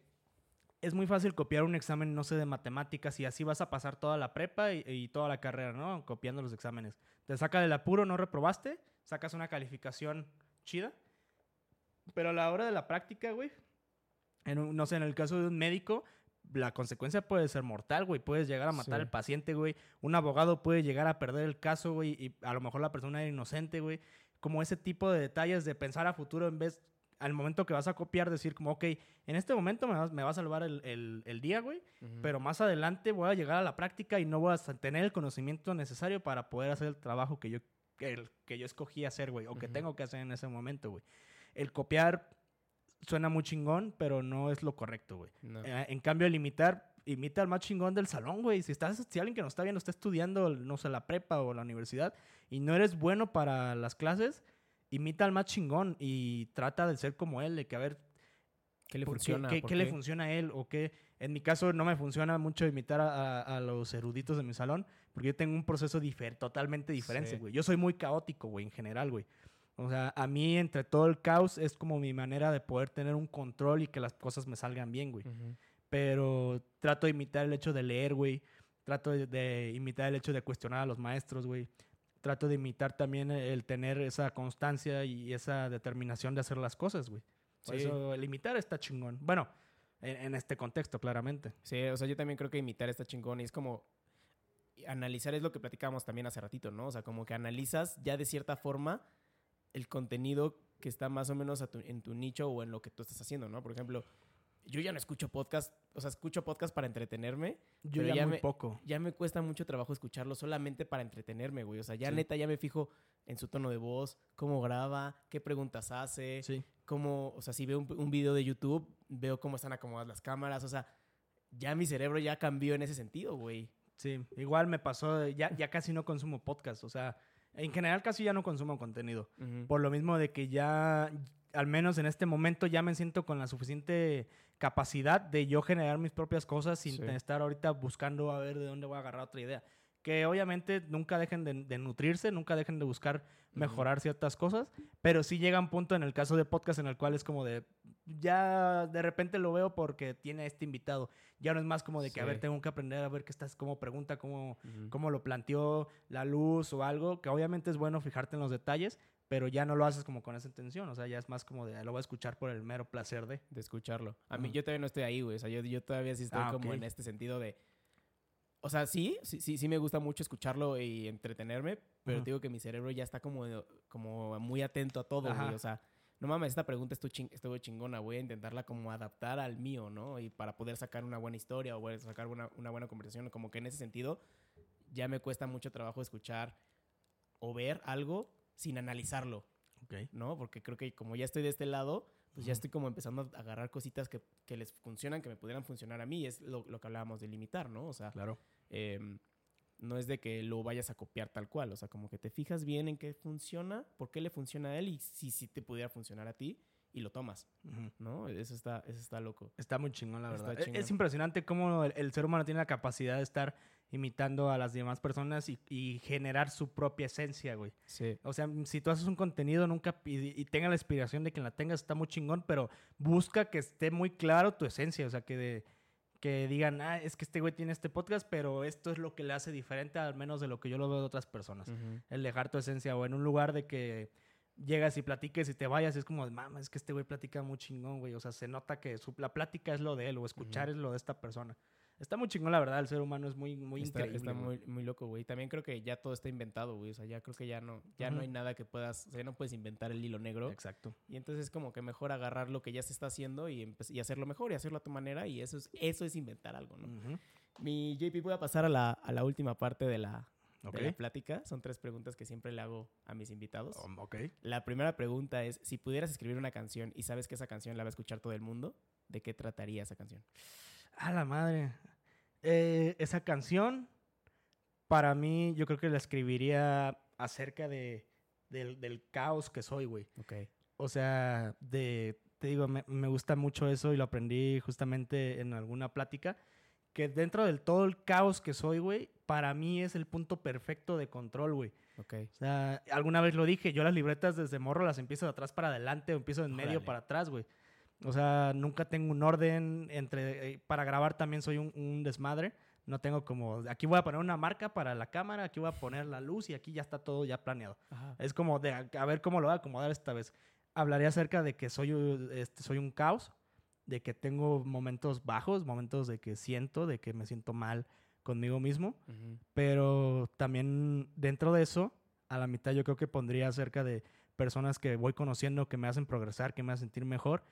es muy fácil copiar un examen, no sé, de matemáticas y así vas a pasar toda la prepa y, toda la carrera, ¿no? Copiando los exámenes. Te saca del apuro, no reprobaste, sacas una calificación chida, pero a la hora de la práctica, güey, no sé, en el caso de un médico, la consecuencia puede ser mortal, güey. Puedes llegar a matar al paciente, güey. Un abogado puede llegar a perder el caso, güey, y a lo mejor la persona era inocente, güey. Como ese tipo de detalles de pensar a futuro en vez, al momento que vas a copiar, decir como, ok, en este momento me va, a salvar el, día, güey, pero más adelante voy a llegar a la práctica y no voy a tener el conocimiento necesario para poder hacer el trabajo que yo, que, que yo escogí hacer, güey, o que tengo que hacer en ese momento, güey. El copiar suena muy chingón, pero no es lo correcto, güey. Eh, en cambio, el imitar, imita al más chingón del salón, güey. Si, estás, si alguien que no está viendo está estudiando, no sé, la prepa o la universidad y no eres bueno para las clases, imita al más chingón y trata de ser como él, de que a ver... ¿Qué le funciona? Qué, le funciona a él? O qué... En mi caso no me funciona mucho imitar a, los eruditos de mi salón porque yo tengo un proceso totalmente diferente, güey. Yo soy muy caótico, güey, en general, güey. O sea, a mí entre todo el caos es como mi manera de poder tener un control y que las cosas me salgan bien, güey. Pero trato de imitar el hecho de leer, güey. Trato de, imitar el hecho de cuestionar a los maestros, güey. Trato de imitar también el tener esa constancia y esa determinación de hacer las cosas, güey. Por eso el imitar está chingón. Bueno, en, en, este contexto, claramente. Sí, o sea, yo también creo que imitar está chingón y es como analizar es lo que platicábamos también hace ratito, ¿no? O sea, como que analizas ya de cierta forma el contenido que está más o menos en tu nicho o en lo que tú estás haciendo, ¿no? Por ejemplo, yo ya no escucho podcast, o sea, escucho podcast para entretenerme. Yo ya, muy poco. Ya me cuesta mucho trabajo escucharlo solamente para entretenerme, güey. O sea, ya neta ya me fijo en su tono de voz, cómo graba, qué preguntas hace, sí. cómo, o sea, si veo un, video de YouTube, veo cómo están acomodadas las cámaras, o sea, ya mi cerebro ya cambió en ese sentido, güey. Sí, igual me pasó, ya, ya casi no consumo podcast, o sea, en general casi ya no consumo contenido. Por lo mismo de que ya, al menos en este momento, ya me siento con la suficiente capacidad de yo generar mis propias cosas sin estar ahorita buscando a ver de dónde voy a agarrar otra idea que obviamente nunca dejen de, nutrirse, nunca dejen de buscar mejorar ciertas cosas, pero sí llega un punto en el caso de podcast en el cual es como de, ya de repente lo veo porque tiene este invitado, ya no es más como de que, a ver, tengo que aprender a ver qué estás, cómo pregunta, cómo, cómo lo planteó la luz o algo, que obviamente es bueno fijarte en los detalles, pero ya no lo haces como con esa intención, o sea, ya es más como de, lo voy a escuchar por el mero placer de. De escucharlo. A mí, yo todavía no estoy ahí, güey, o sea, yo, yo todavía sí estoy ah, como en este sentido de o sea, sí, sí, sí, sí me gusta mucho escucharlo y entretenerme, pero digo que mi cerebro ya está como, como muy atento a todo, güey. O sea, no mames, esta pregunta estuvo, chingona, voy a intentarla como adaptar al mío, ¿no? Y para poder sacar una buena historia o sacar una, una buena conversación, como que en ese sentido ya me cuesta mucho trabajo escuchar o ver algo sin analizarlo. Okay. ¿No? Porque creo que como ya estoy de este lado, pues ya estoy como empezando a agarrar cositas que, que les funcionan, que me pudieran funcionar a mí. Es lo, lo que hablábamos de limitar, ¿no? O sea, Claro. Em, no es de que lo vayas a copiar tal cual. O sea, como que te fijas bien en qué funciona, por qué le funciona a él y si sí te pudiera funcionar a ti y lo tomas, ¿no? Eso está, eso está loco. Está muy chingón, la verdad. Es- chingón. Es impresionante cómo el, el ser humano tiene la capacidad de estar imitando a las demás personas y, y generar su propia esencia, güey. Sí. O sea, si tú haces un contenido, nunca y, y tenga la inspiración de que la tengas, está muy chingón, pero busca que esté muy claro tu esencia. O sea, que, de- que digan, ah, es que este güey tiene este podcast, pero esto es lo que le hace diferente, al menos de lo que yo lo veo de otras personas. El dejar tu esencia o en un lugar de que llegas y platiques y te vayas, es como, mamá, es que este güey platica muy chingón, güey. O sea, se nota que su, la plática es lo de él o escuchar es lo de esta persona. Está muy chingón, la verdad. El ser humano es muy, muy está, increíble. está muy, muy loco, güey. También creo que ya todo está inventado, güey. O sea, ya creo que ya no, ya no hay nada que puedas, o sea, ya no puedes inventar el hilo negro. Exacto. Y entonces es como que mejor agarrar lo que ya se está haciendo y, y hacerlo mejor y hacerlo a tu manera. Y eso es, eso es inventar algo, ¿no? Mi JP, voy a pasar a la, a la última parte de la, de la plática. Son tres preguntas que siempre le hago a mis invitados. Um, ok. La primera pregunta es, si pudieras escribir una canción y sabes que esa canción la va a escuchar todo el mundo, ¿de qué trataría esa canción? A la madre. Eh, esa canción, para mí, yo creo que la escribiría acerca de, del, del caos que soy, güey. Ok. O sea, de, te digo, me, me gusta mucho eso y lo aprendí justamente en alguna plática, que dentro del todo el caos que soy, güey, para mí es el punto perfecto de control, güey. Ok. O sea, alguna vez lo dije, yo las libretas desde morro las empiezo de atrás para adelante o empiezo en medio Órale. para atrás, güey. O sea, nunca tengo un orden entre... eh, para grabar también soy un, un desmadre. No tengo como... Aquí voy a poner una marca para la cámara, aquí voy a poner la luz y aquí ya está todo ya planeado. Ajá. Es como de a, ver cómo lo voy a acomodar esta vez. Hablaré acerca de que soy, este, soy un caos, de que tengo momentos bajos, momentos de que siento, de que me siento mal conmigo mismo. Pero también dentro de eso, a la mitad yo creo que pondría acerca de personas que voy conociendo, que me hacen progresar, que me hacen sentir mejor.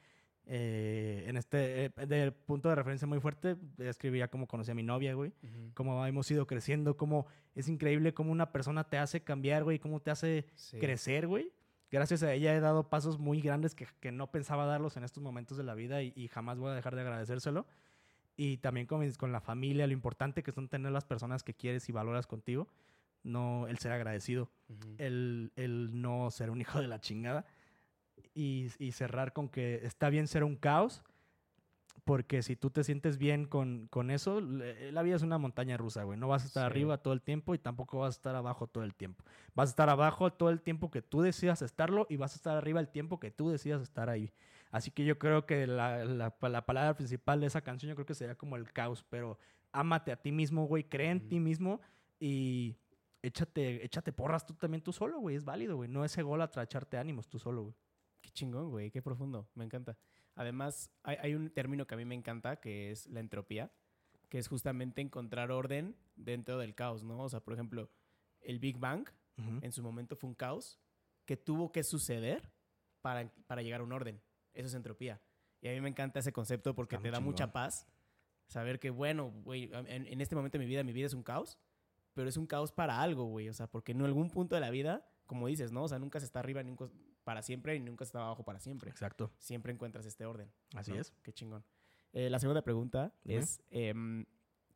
Eh, en este eh, de punto de referencia muy fuerte, escribiría cómo conocí a mi novia, güey. Ujú. Cómo hemos ido creciendo, cómo es increíble cómo una persona te hace cambiar, güey, cómo te hace Sí. crecer, güey. Gracias a ella he dado pasos muy grandes que, que no pensaba darlos en estos momentos de la vida y, y jamás voy a dejar de agradecérselo. Y también con, con la familia, lo importante que son tener las personas que quieres y valoras contigo. No el ser agradecido, Ujú. el, el no ser un hijo de la chingada. Y, y cerrar con que está bien ser un caos, porque si tú te sientes bien con, con eso, la vida es una montaña rusa, güey. No vas a estar Sí. arriba todo el tiempo y tampoco vas a estar abajo todo el tiempo. Vas a estar abajo todo el tiempo que tú decidas estarlo y vas a estar arriba el tiempo que tú decidas estar ahí. Así que yo creo que la, la- la palabra principal de esa canción yo creo que sería como el caos, pero ámate a ti mismo, güey, cree en Ujú. ti mismo y échate, échate porras tú también tú solo, güey, es válido, güey. No es ególatra echarte ánimos tú solo, güey. Qué chingón, güey, qué profundo, me encanta. Además, hay, hay un término que a mí me encanta, que es la entropía, que es justamente encontrar orden dentro del caos, ¿no? O sea, por ejemplo, el Big Bang Ujú. en su momento fue un caos que tuvo que suceder para, para llegar a un orden. Eso es entropía. Y a mí me encanta ese concepto porque Está te da mucha chingón. paz saber que, bueno, güey, en, en este momento de mi vida, mi vida es un caos, pero es un caos para algo, güey. O sea, porque en algún punto de la vida, como dices, ¿no? O sea, nunca se está arriba nunca para siempre y nunca está abajo para siempre. Exacto. Siempre encuentras este orden. Así ¿no? es. Qué chingón. Eh, la segunda pregunta es, em,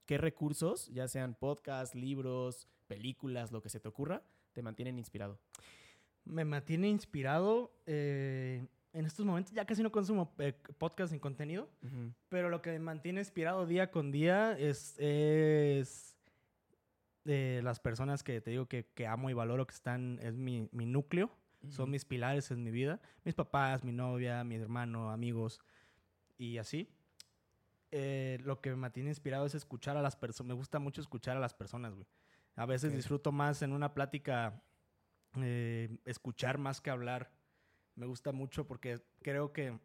¿qué recursos, ya sean podcasts, libros, películas, lo que se te ocurra, te mantienen inspirado? Me mantiene inspirado. eh, en estos momentos ya casi no consumo eh, podcast sin contenido, pero lo que me mantiene inspirado día con día es, es las personas que te digo que, que amo y valoro, que están, es mi, mi núcleo, son mis pilares en mi vida. Mis papás, mi novia, mi hermano, amigos y así. Eh, lo que me mantiene inspirado es escuchar a las personas. Me gusta mucho escuchar a las personas, güey. A veces disfruto más en una plática eh, escuchar más que hablar. Me gusta mucho porque creo que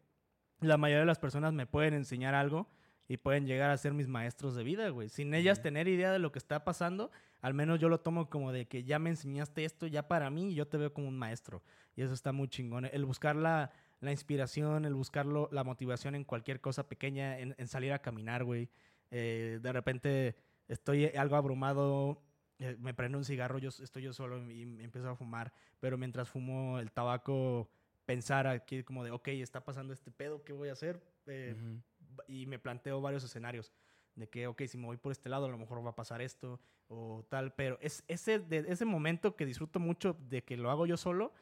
la mayoría de las personas me pueden enseñar algo y pueden llegar a ser mis maestros de vida, güey. Sin ellas tener idea de lo que está pasando, al menos yo lo tomo como de que ya me enseñaste esto, ya para mí, yo te veo como un maestro. Y eso está muy chingón. El buscar la, la inspiración, el buscar lo- la motivación en cualquier cosa pequeña, en, en salir a caminar, güey. Eh, de repente estoy algo abrumado, eh, me prendo un cigarro, yo estoy yo solo y me empiezo a fumar, pero mientras fumo el tabaco pensar aquí como de, ok, está pasando este pedo, ¿qué voy a hacer? Eh, Y me planteo varios escenarios de que, ok, si me voy por este lado, a lo mejor va a pasar esto o tal, pero es ese, de, ese momento que disfruto mucho de que lo hago yo solo,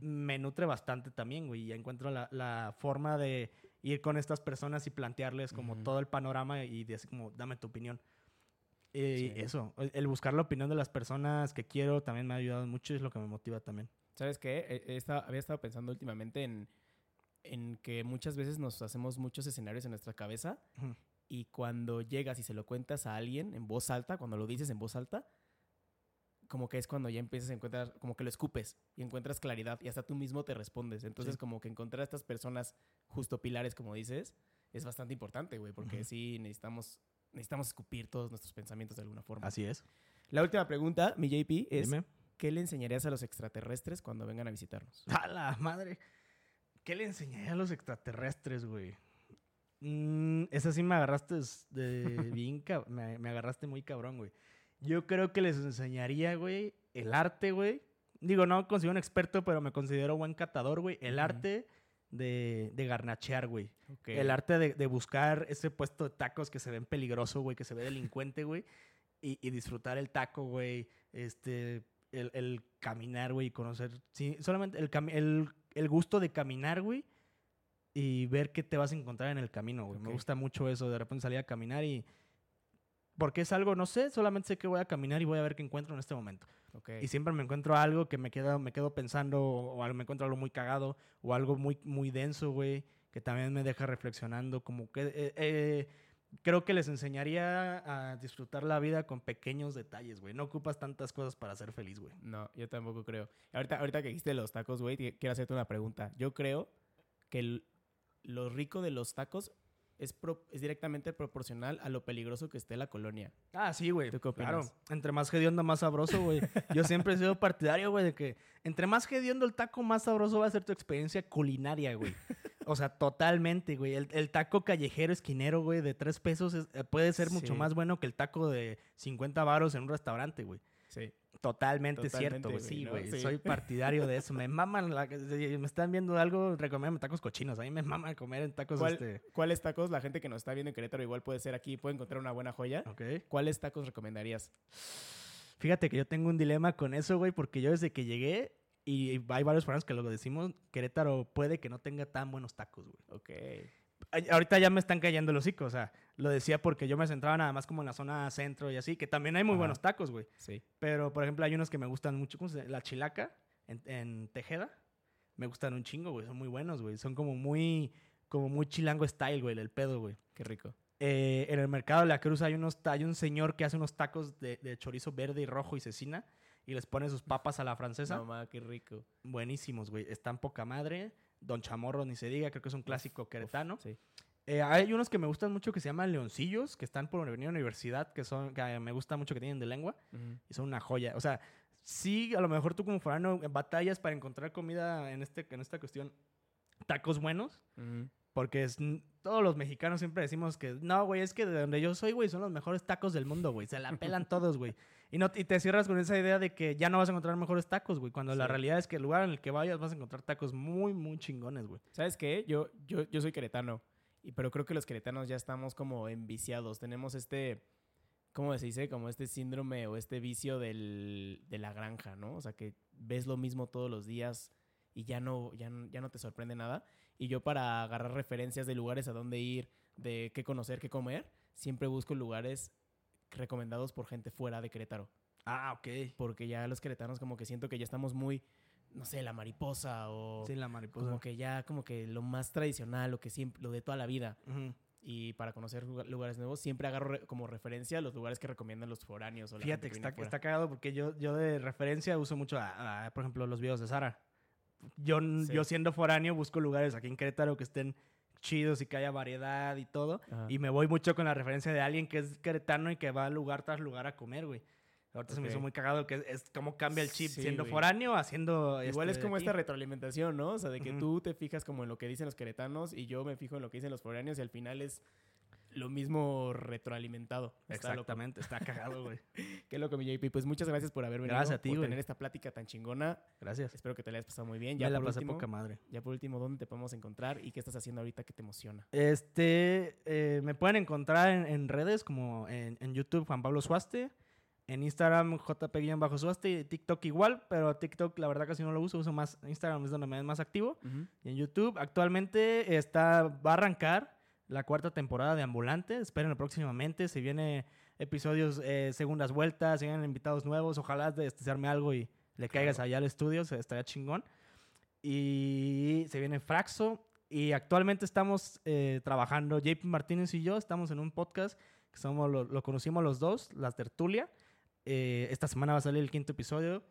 me nutre bastante también, güey, y ya encuentro la, la, forma de ir con estas personas y plantearles como todo el panorama y decir como, dame tu opinión. Y eso, el buscar la opinión de las personas que quiero también me ha ayudado mucho y es lo que me motiva también. ¿Sabes qué? había estado pensando últimamente en, en, que muchas veces nos hacemos muchos escenarios en nuestra cabeza y cuando llegas y se lo cuentas a alguien en voz alta, cuando lo dices en voz alta, como que es cuando ya empiezas a encontrar, como que lo escupes y encuentras claridad y hasta tú mismo te respondes. Entonces, como que encontrar a estas personas justo pilares, como dices, es bastante importante, güey, porque sí necesitamos, necesitamos escupir todos nuestros pensamientos de alguna forma. Así es. La última pregunta, mi JP, es: ¿qué le enseñarías a los extraterrestres cuando vengan a visitarnos? A la madre. ¿Qué le enseñaría a los extraterrestres, güey? Mm, esa sí me agarraste de bien, me, me agarraste muy cabrón, güey. Yo creo que les enseñaría, güey, el arte, güey. Digo, no considero un experto, pero me considero buen catador, güey. El arte de, de garnachear, güey. El arte de, buscar ese puesto de tacos que se ven peligroso, güey, que se ve delincuente, güey. Y, disfrutar el taco, güey. Este, el, caminar, güey, conocer. Sí, solamente el, el, el gusto de caminar, güey. Y ver qué te vas a encontrar en el camino, güey. Me gusta mucho eso. De repente salir a caminar y porque es algo, no sé, solamente sé que voy a caminar y voy a ver qué encuentro en este momento. Y siempre me encuentro algo que me quedo, me quedo pensando, o me encuentro algo muy cagado, o algo muy, muy denso, güey, que también me deja reflexionando. Como que eh, eh, creo que les enseñaría a disfrutar la vida con pequeños detalles, güey. No ocupas tantas cosas para ser feliz, güey. No, yo tampoco creo. Ahorita, ahorita que dijiste los tacos, güey, quiero hacerte una pregunta. Yo creo que lo rico de los tacos es, es directamente proporcional a lo peligroso que esté la colonia. Ah, sí, güey. Claro. Entre más hediondo, más sabroso, güey. Yo siempre he sido partidario, güey, de que entre más hediondo el taco, más sabroso va a ser tu experiencia culinaria, güey. O sea, totalmente, güey. El, taco callejero esquinero, güey, de tres pesos eh, puede ser mucho más bueno que el taco de 50 varos en un restaurante, güey. Sí. Totalmente, cierto, güey. Sí, güey. Soy partidario de eso. Me maman, me están viendo algo, recomiendo tacos cochinos. A mí me maman comer en tacos este... ¿Cuáles tacos? La gente que nos está viendo en Querétaro igual puede ser aquí, puede encontrar una buena joya. Ok. ¿Cuáles tacos recomendarías? Fíjate que yo tengo un dilema con eso, güey, porque yo desde que llegué, y hay varios fans que lo decimos, Querétaro puede que no tenga tan buenos tacos, güey. Ok ahorita ya me están cayendo los hocico, o sea, lo decía porque yo me centraba nada más como en la zona centro y así, que también hay muy buenos tacos, güey. Sí. Pero, por ejemplo, hay unos que me gustan mucho, ¿cómo se llama? La chilaca en, Tejeda. Me gustan un chingo, güey. Son muy buenos, güey. Son como muy, como muy chilango style, güey, el pedo, güey. Qué rico. Eh, en el mercado de la Cruz hay, unos, hay un señor que hace unos tacos de, de chorizo verde y rojo y cecina y les pone sus papas a la francesa. Mamá, qué rico. Buenísimos, güey. Están poca madre. Don Chamorro, ni se diga, creo que es un clásico queretano. sí. Eh, hay unos que me gustan mucho que se llaman Leoncillos, que están por venir a la universidad, que son, que me gusta mucho que tienen de lengua, y son una joya. O sea, sí, a lo mejor tú como forano batallas para encontrar comida en, este, en esta cuestión, tacos buenos, porque es, todos los mexicanos siempre decimos que, no, güey, es que de donde yo soy, güey, son los mejores tacos del mundo, güey, se la pelan todos, güey. Y, no, y te cierras con esa idea de que ya no vas a encontrar mejores tacos, güey. Cuando la realidad es que el lugar en el que vayas vas a encontrar tacos muy, muy chingones, güey. ¿Sabes qué? Yo, yo, yo soy queretano. Y, pero creo que los queretanos ya estamos como enviciados. Tenemos este, ¿cómo se dice? Como este síndrome o este vicio del, de la granja, ¿no? O sea, que ves lo mismo todos los días y ya no, ya, ya no te sorprende nada. Y yo para agarrar referencias de lugares a dónde ir, de qué conocer, qué comer, siempre busco lugares recomendados por gente fuera de Querétaro. Ah, ok. Porque ya los queretanos como que siento que ya estamos muy, no sé, la mariposa o... Sí, la mariposa. Como que ya como que lo más tradicional, lo que siempre, lo de toda la vida. Y para conocer lugares nuevos, siempre agarro como referencia los lugares que recomiendan los foráneos. O la Fíjate que está, está, cagado porque yo, yo de referencia uso mucho, a, por ejemplo, los videos de Sara. Yo, yo siendo foráneo busco lugares aquí en Querétaro que estén chidos y que haya variedad y todo. Y me voy mucho con la referencia de alguien que es queretano y que va lugar tras lugar a comer, güey. Ahorita se me hizo muy cagado que es, como cambia el chip siendo foráneo, haciendo... Igual es este, como esta retroalimentación, ¿no? O sea, de que tú te fijas como en lo que dicen los queretanos y yo me fijo en lo que dicen los foráneos y al final es lo mismo retroalimentado. Exactamente, está cagado, güey. Qué loco, mi JP. Pues muchas gracias por haber venido. Gracias a ti, por güey. tener esta plática tan chingona. Gracias. Espero que te la hayas pasado muy bien. Ya la por pasé último, poca madre. ya por último, ¿dónde te podemos encontrar y qué estás haciendo ahorita que te emociona? Este, eh, me pueden encontrar en, en redes como en, en YouTube Juan Pablo Suaste, en Instagram JP-Suaste y TikTok igual, pero TikTok la verdad casi no lo uso, uso más Instagram es donde me es más activo. Y en YouTube actualmente está, va a arrancar la cuarta temporada de Ambulante, esperen próximamente, se viene episodios, eh, segundas vueltas, se vienen invitados nuevos, ojalá de este, se arme algo y le caigas allá al estudio, se estaría chingón. Y se viene Fraxo. Y actualmente estamos eh, trabajando, JP Martínez y yo, estamos en un podcast que somos lo, lo conocimos los dos, Las Tertulia. Eh, esta semana va a salir el quinto episodio.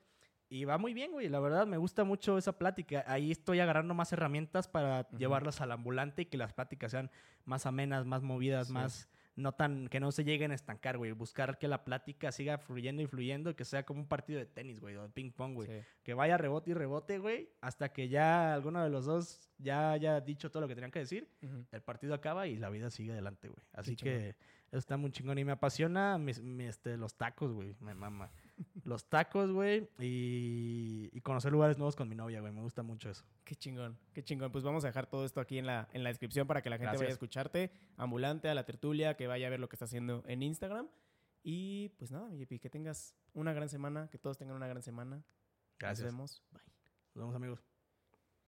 Y va muy bien, güey. La verdad, me gusta mucho esa plática. Ahí estoy agarrando más herramientas para llevarlas al ambulante y que las pláticas sean más amenas, más movidas, Sí. más... No tan... Que no se lleguen a estancar, güey. Buscar que la plática siga fluyendo y fluyendo. Que sea como un partido de tenis, güey. O de ping pong, güey. Sí. Que vaya rebote y rebote, güey. Hasta que ya alguno de los dos ya haya dicho todo lo que tenían que decir. El partido acaba y la vida sigue adelante, güey. Así que eso está muy chingón. Y me apasiona mis- este, los tacos, güey. Me mama. Los tacos, güey. Y, y conocer lugares nuevos con mi novia, güey. Me gusta mucho eso. Qué chingón, qué chingón. Pues vamos a dejar todo esto aquí en la, en la descripción para que la gente Gracias. vaya a escucharte. Ambulante, a la tertulia, que vaya a ver lo que está haciendo en Instagram. Y pues nada, mi JP, que tengas una gran semana, que todos tengan una gran semana. Gracias. Nos vemos. Bye. Nos vemos, amigos.